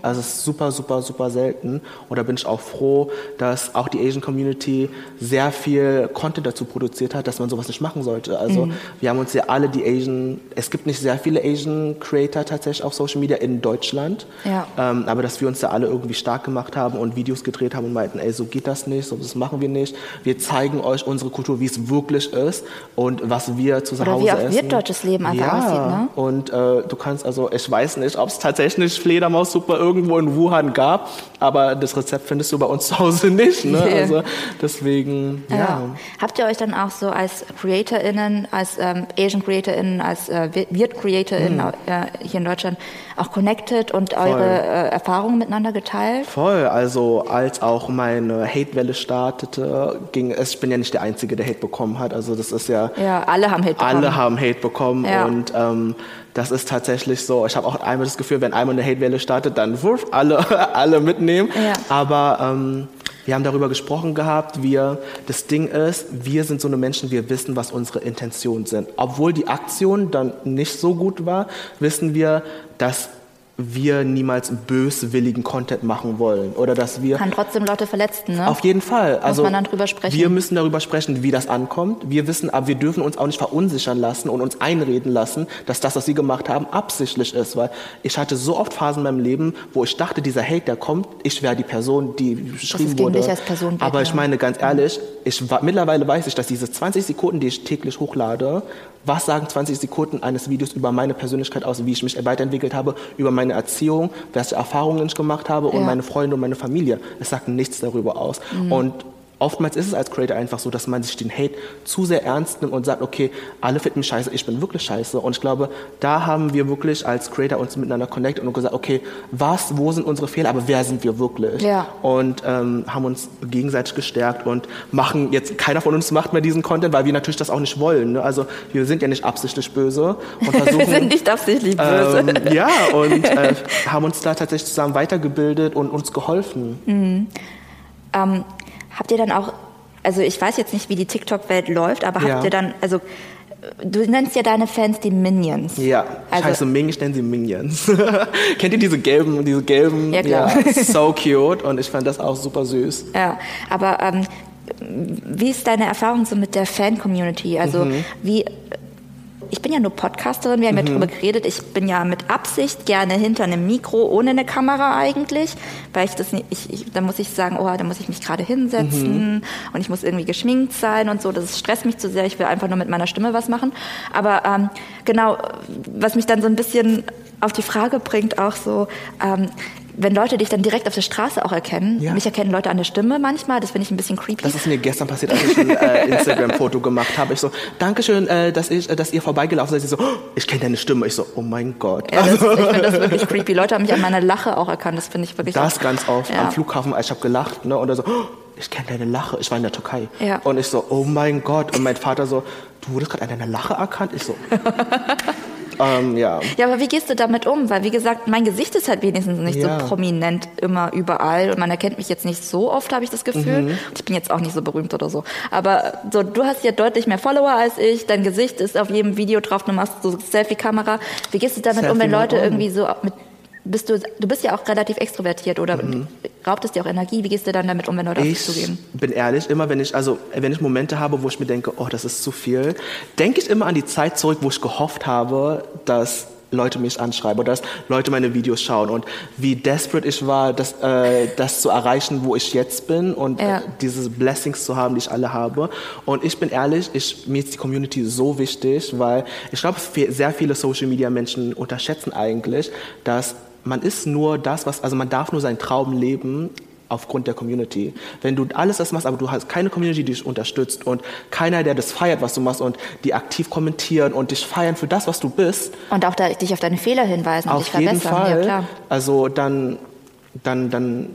Also es ist super, super, super selten. Und da bin ich auch froh, dass auch die Asian Community sehr viel Content dazu produziert hat, dass man sowas nicht machen sollte. Also wir haben uns ja alle die Asian, es gibt nicht sehr viele Asian Creator tatsächlich auf Social Media in Deutschland. Ja. Ähm, aber dass wir uns da alle irgendwie stark gemacht haben und Videos gedreht haben und meinten, ey, so geht das nicht, so das machen wir nicht. Wir zeigen euch unsere Kultur, wie es wirklich ist und was wir zu Oder Hause wie auch essen. wirtdeutsches Leben einfach ja. aussieht, ne? Und äh, du kannst also, ich weiß nicht, ob es tatsächlich Fledermaussuppe irgendwo in Wuhan gab, aber das Rezept findest du bei uns zu Hause nicht. Ne? Nee. Also deswegen, ja. Habt ihr euch dann auch so als CreatorInnen, als ähm, Asian CreatorInnen, als äh, Wirt CreatorInnen Mhm. äh, hier in Deutschland auch connected und eure äh, Erfahrungen miteinander geteilt? Voll, also als auch meine Hatewelle startete, ging es, ich bin ja nicht der Einzige, der Hate bekommen hat, also das ist ja, Ja, alle haben Hate bekommen. alle haben Hate bekommen Ja. und ähm, das ist tatsächlich so, ich habe auch einmal das Gefühl, wenn einmal eine Hatewelle startet, dann wuff, alle, [laughs] alle mitnehmen, Ja. aber ähm, wir haben darüber gesprochen gehabt, wir, das Ding ist, wir sind so eine Menschen, wir wissen, was unsere Intentionen sind. Obwohl die Aktion dann nicht so gut war, wissen wir, dass wir niemals böswilligen Content machen wollen oder dass wir Kann trotzdem Leute verletzen, ne? auf jeden Fall. Also man dann drüber sprechen. Wir müssen darüber sprechen, wie das ankommt. Wir wissen, aber wir dürfen uns auch nicht verunsichern lassen und uns einreden lassen, dass das, was sie gemacht haben, absichtlich ist. Weil ich hatte so oft Phasen in meinem Leben, wo ich dachte, dieser Hate, der kommt, ich wäre die Person, die beschrieben wurde. dich als Person aber ich ja. meine ganz ehrlich, ich mittlerweile weiß ich, dass diese 20 Sekunden, die ich täglich hochlade, was sagen 20 Sekunden eines Videos über meine Persönlichkeit aus, wie ich mich weiterentwickelt habe, über meine Erziehung, welche Erfahrungen ich gemacht habe und Ja. meine Freunde und meine Familie. Es sagt nichts darüber aus. Und oftmals ist es als Creator einfach so, dass man sich den Hate zu sehr ernst nimmt und sagt, okay, alle finden mich scheiße, ich bin wirklich scheiße. Und ich glaube, da haben wir wirklich als Creator uns miteinander connected und gesagt, okay, was, wo sind unsere Fehler, aber wer sind wir wirklich? Ja. Und ähm, haben uns gegenseitig gestärkt und machen jetzt, keiner von uns macht mehr diesen Content, weil wir natürlich das auch nicht wollen. Ne? Also wir sind ja nicht absichtlich böse und [laughs] versuchen... Wir sind nicht absichtlich böse. ähm, ja, und äh, [laughs] haben uns da tatsächlich zusammen weitergebildet und uns geholfen. Ähm, habt ihr dann auch, also ich weiß jetzt nicht, wie die TikTok-Welt läuft, aber Ja. habt ihr dann, also du nennst ja deine Fans die Minions. Ja, ich Also- heiße Ming, ich nenne sie Minions. [laughs] Kennt ihr diese gelben, diese gelben? Ja, klar. [laughs] so cute und ich fand das auch super süß. Ja, aber ähm, wie ist deine Erfahrung so mit der Fan-Community? Also Mhm. wie ich bin ja nur Podcasterin, wir haben Mhm. ja drüber geredet. Ich bin ja mit Absicht gerne hinter einem Mikro, ohne eine Kamera eigentlich, weil ich das nicht, ich, ich, da muss ich sagen, oh, da muss ich mich gerade hinsetzen Mhm. und ich muss irgendwie geschminkt sein und so. Das stresst mich zu sehr. Ich will einfach nur mit meiner Stimme was machen. Aber ähm, genau, was mich dann so ein bisschen auf die Frage bringt, auch so, ähm, wenn Leute dich dann direkt auf der Straße auch erkennen, Ja. mich erkennen Leute an der Stimme manchmal, das finde ich ein bisschen creepy. Das ist mir gestern passiert, als ich ein äh, Instagram-Foto gemacht habe. Ich so, Dankeschön, äh, dass, ich, äh, dass ihr vorbeigelaufen seid. Sie so, oh, ich kenne deine Stimme. Ich so, oh mein Gott. ja, das, ich finde das [laughs] wirklich creepy. Leute haben mich an meiner Lache auch erkannt, das finde ich wirklich Das auch, ganz oft Ja. am Flughafen, ich habe gelacht, ne? Und er so, oh, ich kenne deine Lache. Ich war in der Türkei. Ja. Und ich so, oh mein Gott. Und mein Vater so, du wurdest gerade an deiner Lache erkannt? Ich so, [laughs] ähm, ja. Ja, aber wie gehst du damit um? Weil, wie gesagt, mein Gesicht ist halt wenigstens nicht Ja. so prominent immer überall und man erkennt mich jetzt nicht so oft, habe ich das Gefühl. Mhm. Ich bin jetzt auch nicht so berühmt oder so. Aber so, du hast ja deutlich mehr Follower als ich, dein Gesicht ist auf jedem Video drauf, du machst so Selfie-Kamera. Wie gehst du damit um, wenn Selfie Leute on. irgendwie so mit bist du, du bist ja auch relativ extrovertiert oder raubt es dir auch Energie? Wie gehst du dann damit um, wenn Leute auf dich Ich zugehen? bin ehrlich, immer wenn ich, also wenn ich Momente habe, wo ich mir denke, oh, das ist zu viel, denke ich immer an die Zeit zurück, wo ich gehofft habe, dass Leute mich anschreiben oder dass Leute meine Videos schauen und wie desperate ich war, das, äh, das zu erreichen, wo ich jetzt bin und Ja. äh, diese Blessings zu haben, die ich alle habe. Und ich bin ehrlich, ich, mir ist die Community so wichtig, weil ich glaube, sehr viele Social Media Menschen unterschätzen eigentlich, dass man ist nur das, was, also man darf nur seinen Traum leben aufgrund der Community. Wenn du alles das machst, aber du hast keine Community, die dich unterstützt und keiner, der das feiert, was du machst und die aktiv kommentieren und dich feiern für das, was du bist, Und auch da, dich auf deine Fehler hinweisen und auf dich jeden verbessern. Fall. Ja, klar. Also dann, dann, dann,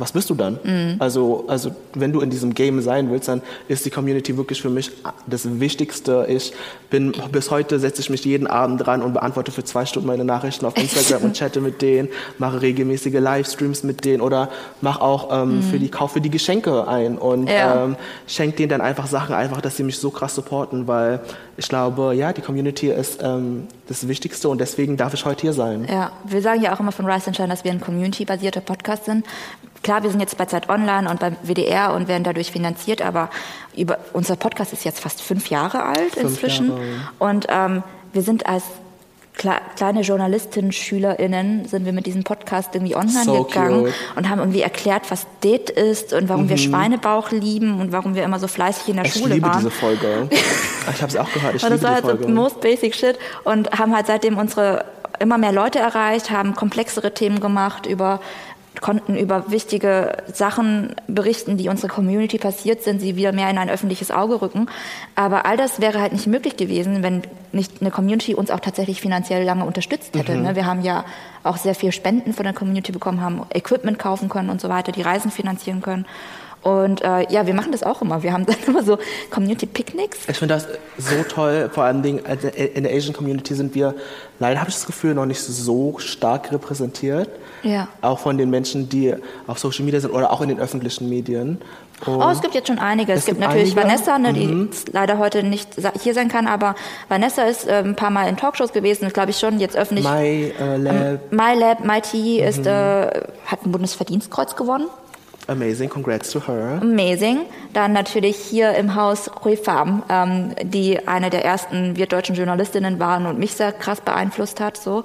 was bist du dann? Mhm. Also, also wenn du in diesem Game sein willst, dann ist die Community wirklich für mich das Wichtigste. Ich bin bis heute setze ich mich jeden Abend dran und beantworte für zwei Stunden meine Nachrichten auf Instagram und [laughs] chatte mit denen, mache regelmäßige Livestreams mit denen oder mache auch ähm, für die kaufe die Geschenke ein und Mhm. Ja. ähm, schenke denen dann einfach Sachen, einfach, dass sie mich so krass supporten, weil ich glaube, ja, die Community ist ähm, das Wichtigste und deswegen darf ich heute hier sein. Ja, wir sagen ja auch immer von Rise and Shine, dass wir ein community-basierter Podcast sind. Klar, wir sind jetzt bei Zeit Online und beim WDR und werden dadurch finanziert, aber über, unser Podcast ist jetzt fast fünf Jahre alt inzwischen. Jahre. Und ähm, wir sind als kleine Journalistinnen, SchülerInnen, sind wir mit diesem Podcast irgendwie online So gegangen cute. und haben irgendwie erklärt, was Det ist und warum wir Schweinebauch lieben und warum wir immer so fleißig in der Mhm. Ich Schule liebe waren. diese Folge. [laughs] Ich habe sie auch gehört. Ich Und das liebe war halt so most basic shit und haben halt seitdem unsere immer mehr Leute erreicht, haben komplexere Themen gemacht, über konnten über wichtige Sachen berichten, die unserer Community passiert sind, sie wieder mehr in ein öffentliches Auge rücken. Aber all das wäre halt nicht möglich gewesen, wenn nicht eine Community uns auch tatsächlich finanziell lange unterstützt hätte. Mhm. Ne? Wir haben ja auch sehr viel Spenden von der Community bekommen, haben Equipment kaufen können und so weiter, die Reisen finanzieren können. Und äh, ja, wir machen das auch immer. Wir haben [laughs] dann immer so Community-Picnics. Ich finde das so toll. Vor allem Dingen in der Asian Community sind wir leider habe ich das Gefühl noch nicht so stark repräsentiert. Ja. Auch von den Menschen, die auf Social Media sind oder auch in den öffentlichen Medien. Und Oh, es gibt jetzt schon einige. Es, Es gibt, gibt natürlich einige? Vanessa, ne, die leider heute nicht hier sein kann, aber Vanessa ist äh, ein paar Mal in Talkshows gewesen, ist glaube ich schon jetzt öffentlich. My äh, Lab, My Lab, My Tea ist, Mhm. äh, hat ein Bundesverdienstkreuz gewonnen. Amazing, congrats to her. Amazing. Dann natürlich hier im Haus Rui Pham, ähm, die eine der ersten wirtdeutschen Journalistinnen waren und mich sehr krass beeinflusst hat. So.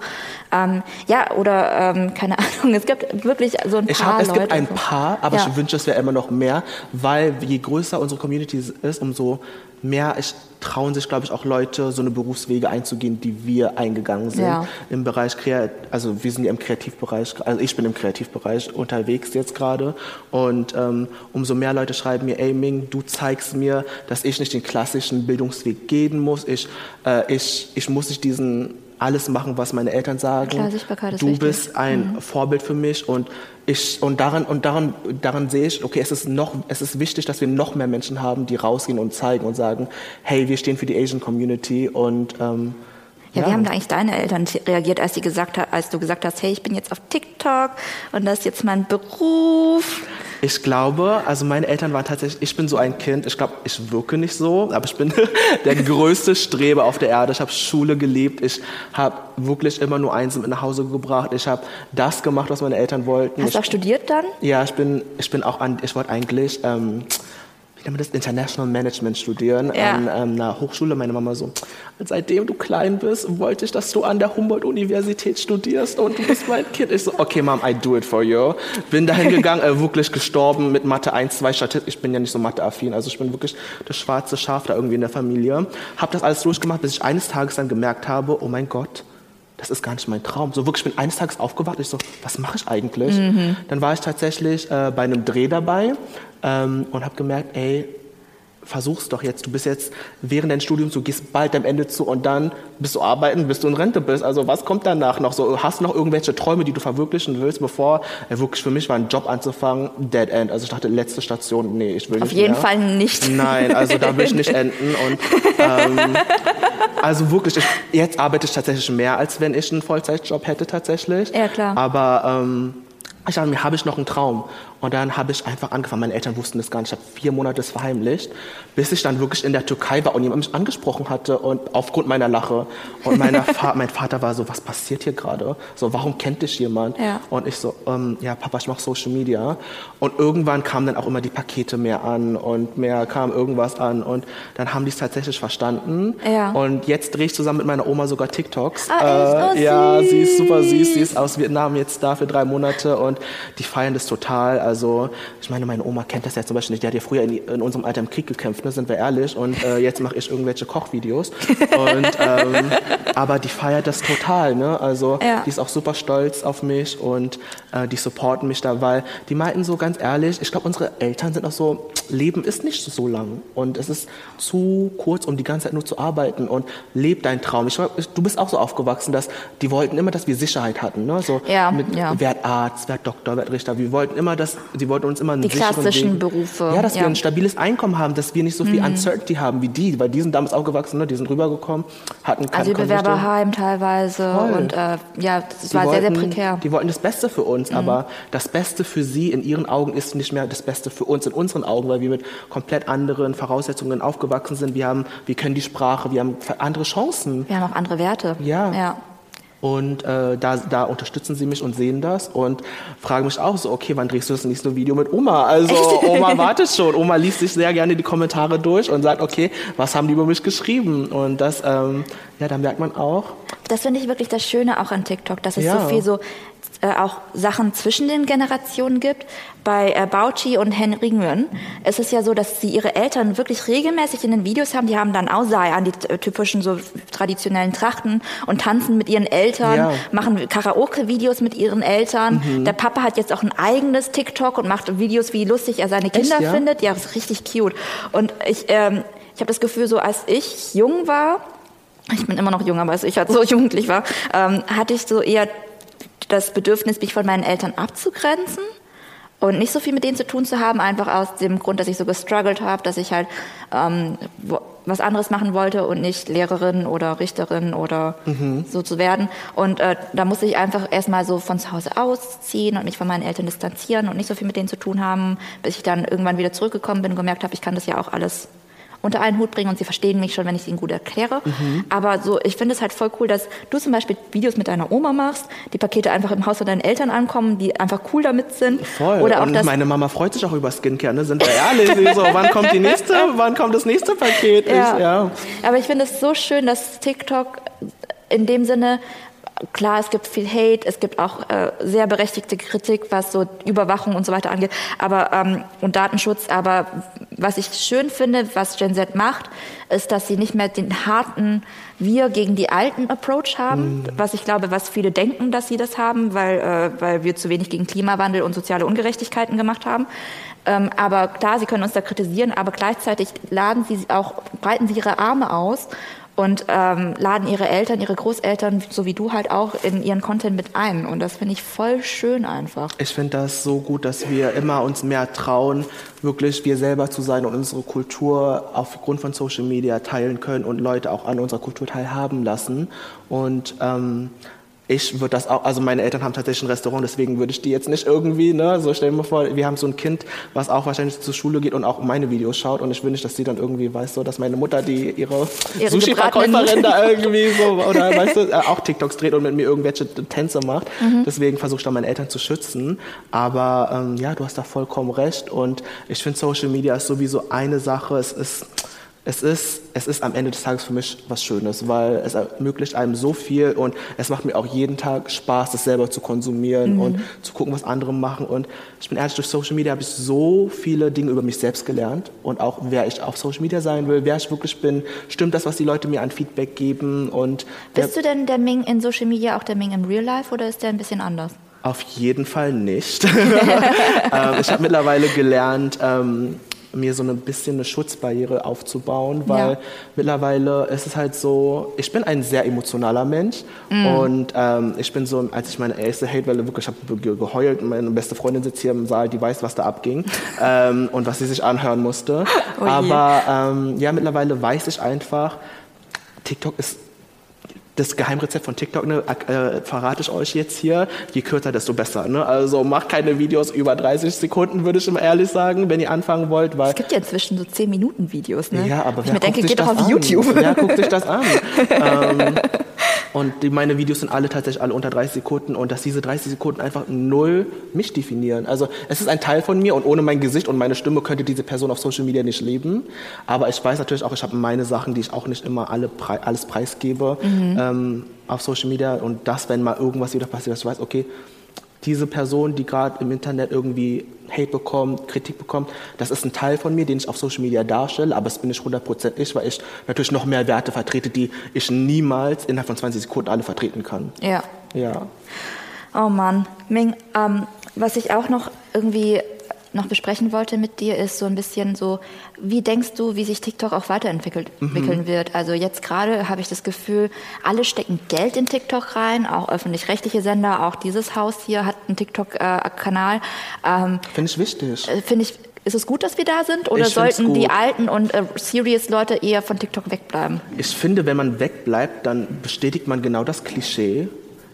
Ähm, ja, oder ähm, keine [laughs] Ahnung, es gibt wirklich so ein Ich paar hab, es Leute. gibt ein paar, aber Ja. ich wünsche, es wäre immer noch mehr, weil je größer unsere Community ist, umso mehr trauen sich, glaube ich, auch Leute, so eine Berufswege einzugehen, die wir eingegangen sind. Ja. Im Bereich, Krea- also wir sind ja im Kreativbereich, also ich bin im Kreativbereich unterwegs jetzt gerade und ähm, umso mehr Leute schreiben mir, ey Ming, du zeigst mir, dass ich nicht den klassischen Bildungsweg gehen muss, ich, äh, ich, ich muss nicht diesen alles machen, was meine Eltern sagen. Klar, Sichtbarkeit ist du wichtig. bist ein Vorbild für mich und ich und daran und daran daran sehe ich, okay, es ist noch es ist wichtig, dass wir noch mehr Menschen haben, die rausgehen und zeigen und sagen, hey, wir stehen für die Asian Community und ähm, Ja, wie haben da eigentlich deine Eltern reagiert, als, sie gesagt, als du gesagt hast, hey, ich bin jetzt auf TikTok und das ist jetzt mein Beruf? Ich glaube, also meine Eltern waren tatsächlich, ich bin so ein Kind, ich glaube, ich wirke nicht so, aber ich bin [laughs] der größte Streber auf der Erde. Ich habe Schule geliebt, ich habe wirklich immer nur eins mit nach Hause gebracht. Ich habe das gemacht, was meine Eltern wollten. Hast du auch studiert dann? Ja, ich bin, ich bin auch an, ich wollte eigentlich ähm, nennt man das, International Management studieren ja. an ähm, einer Hochschule. Meine Mama so, seitdem du klein bist, wollte ich, dass du an der Humboldt-Universität studierst und du bist mein Kind. Ich so, okay, Mom, I do it for you. Bin dahin gegangen, äh, wirklich gestorben mit Mathe 1, 2 Statistik. Ich bin ja nicht so Mathe-affin, also ich bin wirklich das schwarze Schaf da irgendwie in der Familie. Habe das alles durchgemacht, bis ich eines Tages dann gemerkt habe, oh mein Gott, das ist gar nicht mein Traum. So wirklich, ich bin eines Tages aufgewacht, ich so, was mache ich eigentlich? Mhm. Dann war ich tatsächlich äh, bei einem Dreh dabei ähm, und habe gemerkt, ey, versuch's doch jetzt. Du bist jetzt während deines Studiums, du gehst bald am Ende zu und dann bist du arbeiten, bis du in Rente bist. Also was kommt danach noch? So, hast du noch irgendwelche Träume, die du verwirklichen willst, bevor äh, wirklich für mich war ein Job anzufangen, Dead End. Also ich dachte, letzte Station, nee, ich will Auf nicht Auf jeden mehr. Fall nicht. Nein, also da will ich nicht [laughs] enden. Und, ähm, also wirklich, ich, jetzt arbeite ich tatsächlich mehr, als wenn ich einen Vollzeitjob hätte tatsächlich. Ja, klar. Aber ähm, ich dachte mir, habe ich noch einen Traum? Und dann habe ich einfach angefangen. Meine Eltern wussten das gar nicht. Ich habe vier Monate das verheimlicht, bis ich dann wirklich in der Türkei war und jemand mich angesprochen hatte und aufgrund meiner Lache. Und [laughs] Fa mein Vater war so, was passiert hier gerade? So, warum kennt dich jemand? Ja. Und ich so, ähm, ja, Papa, ich mache Social Media. Und irgendwann kamen dann auch immer die Pakete mehr an und mehr kam irgendwas an. Und dann haben die es tatsächlich verstanden. Ja. Und jetzt drehe ich zusammen mit meiner Oma sogar TikToks. Ah, echt? Oh, ja, sie ist super süß. Sie ist aus Vietnam jetzt da für drei Monate und die feiern das total. Also ich meine, meine Oma kennt das ja zum Beispiel nicht. Die hat ja früher in, in unserem Alter im Krieg gekämpft, ne, sind wir ehrlich. Und äh, jetzt mache ich irgendwelche Kochvideos. [laughs] Und, ähm, aber die feiert das total. Ne? Also ja. die ist auch super stolz auf mich und äh, die supporten mich da, weil die meinten so ganz ehrlich, ich glaube, unsere Eltern sind auch so, Leben ist nicht so lang und es ist zu kurz, um die ganze Zeit nur zu arbeiten und leb deinen Traum. Ich, du bist auch so aufgewachsen, dass die wollten immer, dass wir Sicherheit hatten. Ne? So ja, mit, ja. Werd Arzt, werd Doktor, werd Richter. Wir wollten immer, dass sie wollten uns immer einen die klassischen Berufe. Ja, dass ja. wir ein stabiles Einkommen haben, dass wir nicht so viel mhm. Uncertainty haben wie die, weil die sind damals aufgewachsen, ne? die sind rübergekommen, hatten Also Bewerberheim teilweise Voll. und äh, ja, es war wollten, sehr, sehr prekär. Die wollten das Beste für uns, mhm. aber das Beste für sie in ihren Augen ist nicht mehr das Beste für uns in unseren Augen, weil wir mit komplett anderen Voraussetzungen aufgewachsen sind. Wir haben, wir können die Sprache, wir haben andere Chancen. Wir haben auch andere Werte. Ja. ja. Und äh, da, da unterstützen sie mich und sehen das und fragen mich auch so, okay, wann drehst du das nächste Video mit Oma? Also Echt? [laughs] Oma wartet schon. Oma liest sich sehr gerne die Kommentare durch und sagt, okay, was haben die über mich geschrieben? Und das, ähm, ja, da merkt man auch. Das finde ich wirklich das Schöne auch an TikTok, dass es ja. so viel so äh, auch Sachen zwischen den Generationen gibt. Bei äh, Bauchi und Henry Nguyen ist es ja so, dass sie ihre Eltern wirklich regelmäßig in den Videos haben. Die haben dann auch Sai an die typischen so traditionellen Trachten und tanzen mit ihren Eltern, ja. machen Karaoke-Videos mit ihren Eltern. Mhm. Der Papa hat jetzt auch ein eigenes TikTok und macht Videos, wie lustig er seine Kinder Echt, ja? findet. Ja, das ist richtig cute. Und ich, ähm, ich habe das Gefühl, so als ich jung war, ich bin immer noch jung, aber als ich halt so [laughs] jugendlich war, ähm, hatte ich so eher das Bedürfnis, mich von meinen Eltern abzugrenzen und nicht so viel mit denen zu tun zu haben, einfach aus dem Grund, dass ich so gestruggelt habe, dass ich halt ähm, was anderes machen wollte und nicht Lehrerin oder Richterin oder mhm. so zu werden. Und äh, da musste ich einfach erstmal so von zu Hause ausziehen und mich von meinen Eltern distanzieren und nicht so viel mit denen zu tun haben, bis ich dann irgendwann wieder zurückgekommen bin und gemerkt habe, ich kann das ja auch alles unter einen Hut bringen und sie verstehen mich schon, wenn ich es ihnen gut erkläre. Mhm. Aber so, ich finde es halt voll cool, dass du zum Beispiel Videos mit deiner Oma machst, die Pakete einfach im Haus von deinen Eltern ankommen, die einfach cool damit sind. Voll. Oder auch und meine Mama freut sich auch über Skincare, ne? Sind wir ehrlich? so, wann kommt die nächste, [laughs] wann kommt das nächste Paket? Ja. Ich, ja. Aber ich finde es so schön, dass TikTok in dem Sinne Klar, es gibt viel Hate, es gibt auch äh, sehr berechtigte Kritik, was so Überwachung und so weiter angeht, aber ähm, und Datenschutz. Aber was ich schön finde, was Gen Z macht, ist, dass sie nicht mehr den harten Wir gegen die alten Approach haben, mhm. was ich glaube, was viele denken, dass sie das haben, weil äh, weil wir zu wenig gegen Klimawandel und soziale Ungerechtigkeiten gemacht haben. Ähm, aber klar, sie können uns da kritisieren, aber gleichzeitig laden sie auch breiten sie ihre Arme aus und ähm, laden ihre Eltern, ihre Großeltern, so wie du halt auch, in ihren Content mit ein. Und das finde ich voll schön einfach. Ich finde das so gut, dass wir immer uns mehr trauen, wirklich wir selber zu sein und unsere Kultur aufgrund von Social Media teilen können und Leute auch an unserer Kultur teilhaben lassen. Und ähm, ich würde das auch, also meine Eltern haben tatsächlich ein Restaurant, deswegen würde ich die jetzt nicht irgendwie, ne, so stellen wir vor, wir haben so ein Kind, was auch wahrscheinlich zur Schule geht und auch meine Videos schaut und ich will nicht, dass sie dann irgendwie, weißt du, dass meine Mutter die ihre, ihre Sushi-Verkäuferin da irgendwie so, [laughs] oder weißt du, äh, auch TikToks dreht und mit mir irgendwelche Tänze macht. Mhm. Deswegen versuche ich dann meine Eltern zu schützen. Aber ähm, ja, du hast da vollkommen recht und ich finde Social Media ist sowieso eine Sache, es ist es ist, es ist am Ende des Tages für mich was Schönes, weil es ermöglicht einem so viel und es macht mir auch jeden Tag Spaß, das selber zu konsumieren mhm. und zu gucken, was andere machen. Und ich bin ehrlich, durch Social Media habe ich so viele Dinge über mich selbst gelernt und auch wer ich auf Social Media sein will, wer ich wirklich bin. Stimmt das, was die Leute mir an Feedback geben? Und Bist du denn der Ming in Social Media auch der Ming im Real Life oder ist der ein bisschen anders? Auf jeden Fall nicht. [laughs] [laughs] ähm, ich habe mittlerweile gelernt, ähm, mir so ein bisschen eine Schutzbarriere aufzubauen, weil ja. mittlerweile ist es halt so, ich bin ein sehr emotionaler Mensch mm. und ähm, ich bin so, als ich meine erste Hatewelle wirklich habe geheult und meine beste Freundin sitzt hier im Saal, die weiß, was da abging [laughs] ähm, und was sie sich anhören musste. Oh Aber ähm, ja, mittlerweile weiß ich einfach, TikTok ist das Geheimrezept von TikTok ne, äh, verrate ich euch jetzt hier. Je kürzer, desto besser. Ne? Also macht keine Videos über 30 Sekunden, würde ich immer ehrlich sagen, wenn ihr anfangen wollt. Weil es gibt ja inzwischen so 10 Minuten Videos. Ne? Ja, aber ich mir denke, geht doch auf an? YouTube. Wer guckt sich das an? [laughs] ähm, und die, meine Videos sind alle tatsächlich alle unter 30 Sekunden und dass diese 30 Sekunden einfach null mich definieren. Also es ist ein Teil von mir und ohne mein Gesicht und meine Stimme könnte diese Person auf Social Media nicht leben. Aber ich weiß natürlich auch, ich habe meine Sachen, die ich auch nicht immer alle alles preisgebe mhm. ähm, auf Social Media und das, wenn mal irgendwas wieder passiert, dass ich weiß, okay, diese Person, die gerade im Internet irgendwie Hate bekommt, Kritik bekommt, das ist ein Teil von mir, den ich auf Social Media darstelle, aber es bin nicht 100% ich, weil ich natürlich noch mehr Werte vertrete, die ich niemals innerhalb von 20 Sekunden alle vertreten kann. Ja. Ja. Oh Mann. Ming, ähm, was ich auch noch irgendwie noch besprechen wollte mit dir, ist so ein bisschen so, wie denkst du, wie sich TikTok auch weiterentwickeln mhm. wird? Also jetzt gerade habe ich das Gefühl, alle stecken Geld in TikTok rein, auch öffentlich-rechtliche Sender, auch dieses Haus hier hat einen TikTok-Kanal. Ähm, Finde ich wichtig. Äh, Finde ich ist es gut, dass wir da sind oder sollten die alten und äh, serious Leute eher von TikTok wegbleiben? Ich finde, wenn man wegbleibt, dann bestätigt man genau das Klischee,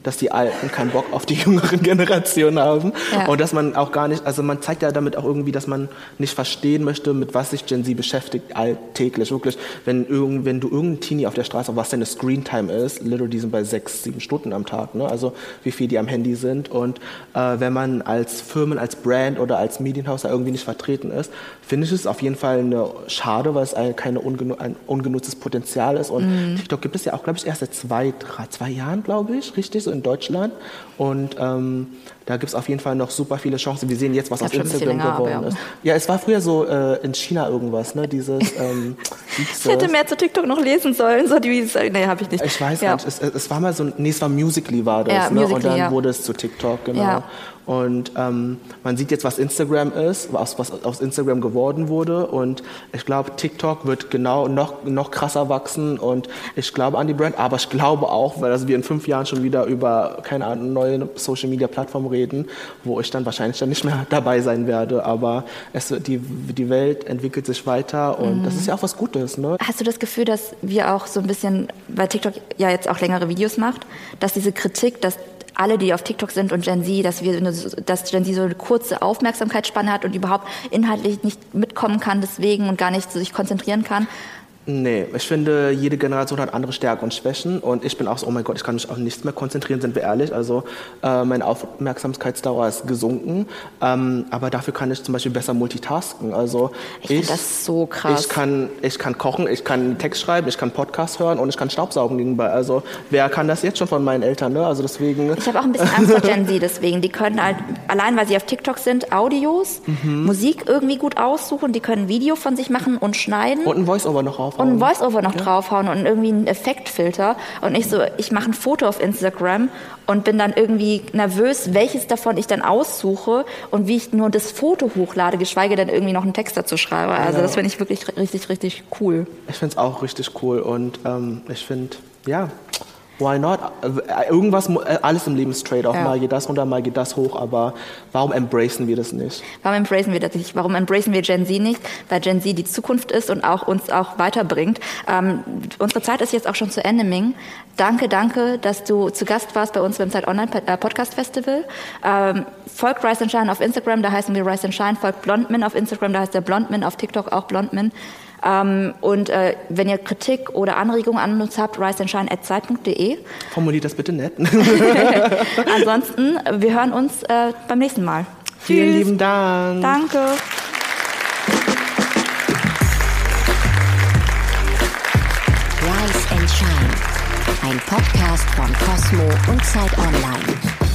dass die Alten keinen Bock auf die jüngeren [laughs] Generationen haben ja. und dass man auch gar nicht, also man zeigt ja damit auch irgendwie, dass man nicht verstehen möchte, mit was sich Gen Z beschäftigt alltäglich. Wirklich, wenn, irgend, wenn du irgendein Teenie auf der Straße, was deine Screentime ist, literally die sind bei sechs, sieben Stunden am Tag, ne? also wie viel die am Handy sind und äh, wenn man als Firmen, als Brand oder als Medienhaus da irgendwie nicht vertreten ist, finde ich es auf jeden Fall eine schade, weil es ein, keine ungenu ein ungenutztes Potenzial ist und mhm. TikTok gibt es ja auch, glaube ich, erst seit zwei, drei, zwei Jahren, glaube ich, richtig, so in Deutschland. Und ähm, da gibt es auf jeden Fall noch super viele Chancen. Wir sehen jetzt, was aus Instagram länger, geworden ja. ist. Ja, es war früher so äh, in China irgendwas, ne? Dieses. [laughs] Ähm, ich hätte mehr zu TikTok noch lesen sollen. So die, nee, habe ich nicht. Ich weiß ja. nicht. Es, es, war mal so, nee, es war Musically war das, ja, ne? Musically, Und dann ja. wurde es zu TikTok, genau. Und ähm, man sieht jetzt, was Instagram ist, was, was aus Instagram geworden wurde. Und ich glaube, TikTok wird genau noch, noch krasser wachsen. Und ich glaube an die Brand, aber ich glaube auch, weil also wir in fünf Jahren schon wieder über keine Ahnung, neue Social Media Plattform reden, wo ich dann wahrscheinlich dann nicht mehr [laughs] dabei sein werde. Aber es, die, die Welt entwickelt sich weiter und mhm. das ist ja auch was Gutes. Ne? Hast du das Gefühl, dass wir auch so ein bisschen, weil TikTok ja jetzt auch längere Videos macht, dass diese Kritik, dass alle, die auf TikTok sind und Gen Z, dass wir, dass Gen Z so eine kurze Aufmerksamkeitsspanne hat und überhaupt inhaltlich nicht mitkommen kann deswegen und gar nicht sich konzentrieren kann. Nee, ich finde, jede Generation hat andere Stärken und Schwächen und ich bin auch so, oh mein Gott, ich kann mich auf nichts mehr konzentrieren, sind wir ehrlich. Also äh, meine Aufmerksamkeitsdauer ist gesunken, ähm, aber dafür kann ich zum Beispiel besser multitasken. Also ich, ich finde das so krass. Ich kann, ich kann kochen, ich kann Text schreiben, ich kann Podcast hören und ich kann Staubsaugen nebenbei. Also wer kann das jetzt schon von meinen Eltern? Ne? Also deswegen. Ich habe auch ein bisschen Angst vor Gen Z [laughs] deswegen. Die können halt allein, weil sie auf TikTok sind, Audios, mhm. Musik irgendwie gut aussuchen. Die können Video von sich machen und schneiden und ein Voiceover noch auf draufhauen. Und ein Voice-Over noch ja. draufhauen und irgendwie einen Effektfilter. Und ich so, ich mache ein Foto auf Instagram und bin dann irgendwie nervös, welches davon ich dann aussuche und wie ich nur das Foto hochlade, geschweige denn irgendwie noch einen Text dazu schreibe. Also ja. das finde ich wirklich richtig, richtig cool. Ich finde es auch richtig cool und ähm, ich finde, ja, why not? Irgendwas, äh, alles im Leben ist Trade-off. Ja. Mal geht das runter, mal geht das hoch, aber warum embracen wir das nicht? Warum embracen wir das nicht? Warum embracen wir Gen Z nicht? Weil Gen Z die Zukunft ist und auch uns auch weiterbringt. Ähm, unsere Zeit ist jetzt auch schon zu Ende, Ming. Danke, danke, dass du zu Gast warst bei uns beim Zeit Online äh, Podcast Festival. Ähm, folgt Rise and Shine auf Instagram, da heißen wir Rise and Shine. Folgt Blondmin auf Instagram, da heißt der Blondmin, auf TikTok auch Blondmin. Ähm, und äh, wenn ihr Kritik oder Anregungen an uns habt, riseandshine.zeit.de. Formuliert das bitte nett. [laughs] Ansonsten, wir hören uns äh, beim nächsten Mal. Vielen Tschüss. lieben Dank. Danke. Rise and Shine, ein Podcast von Cosmo und Zeit Online.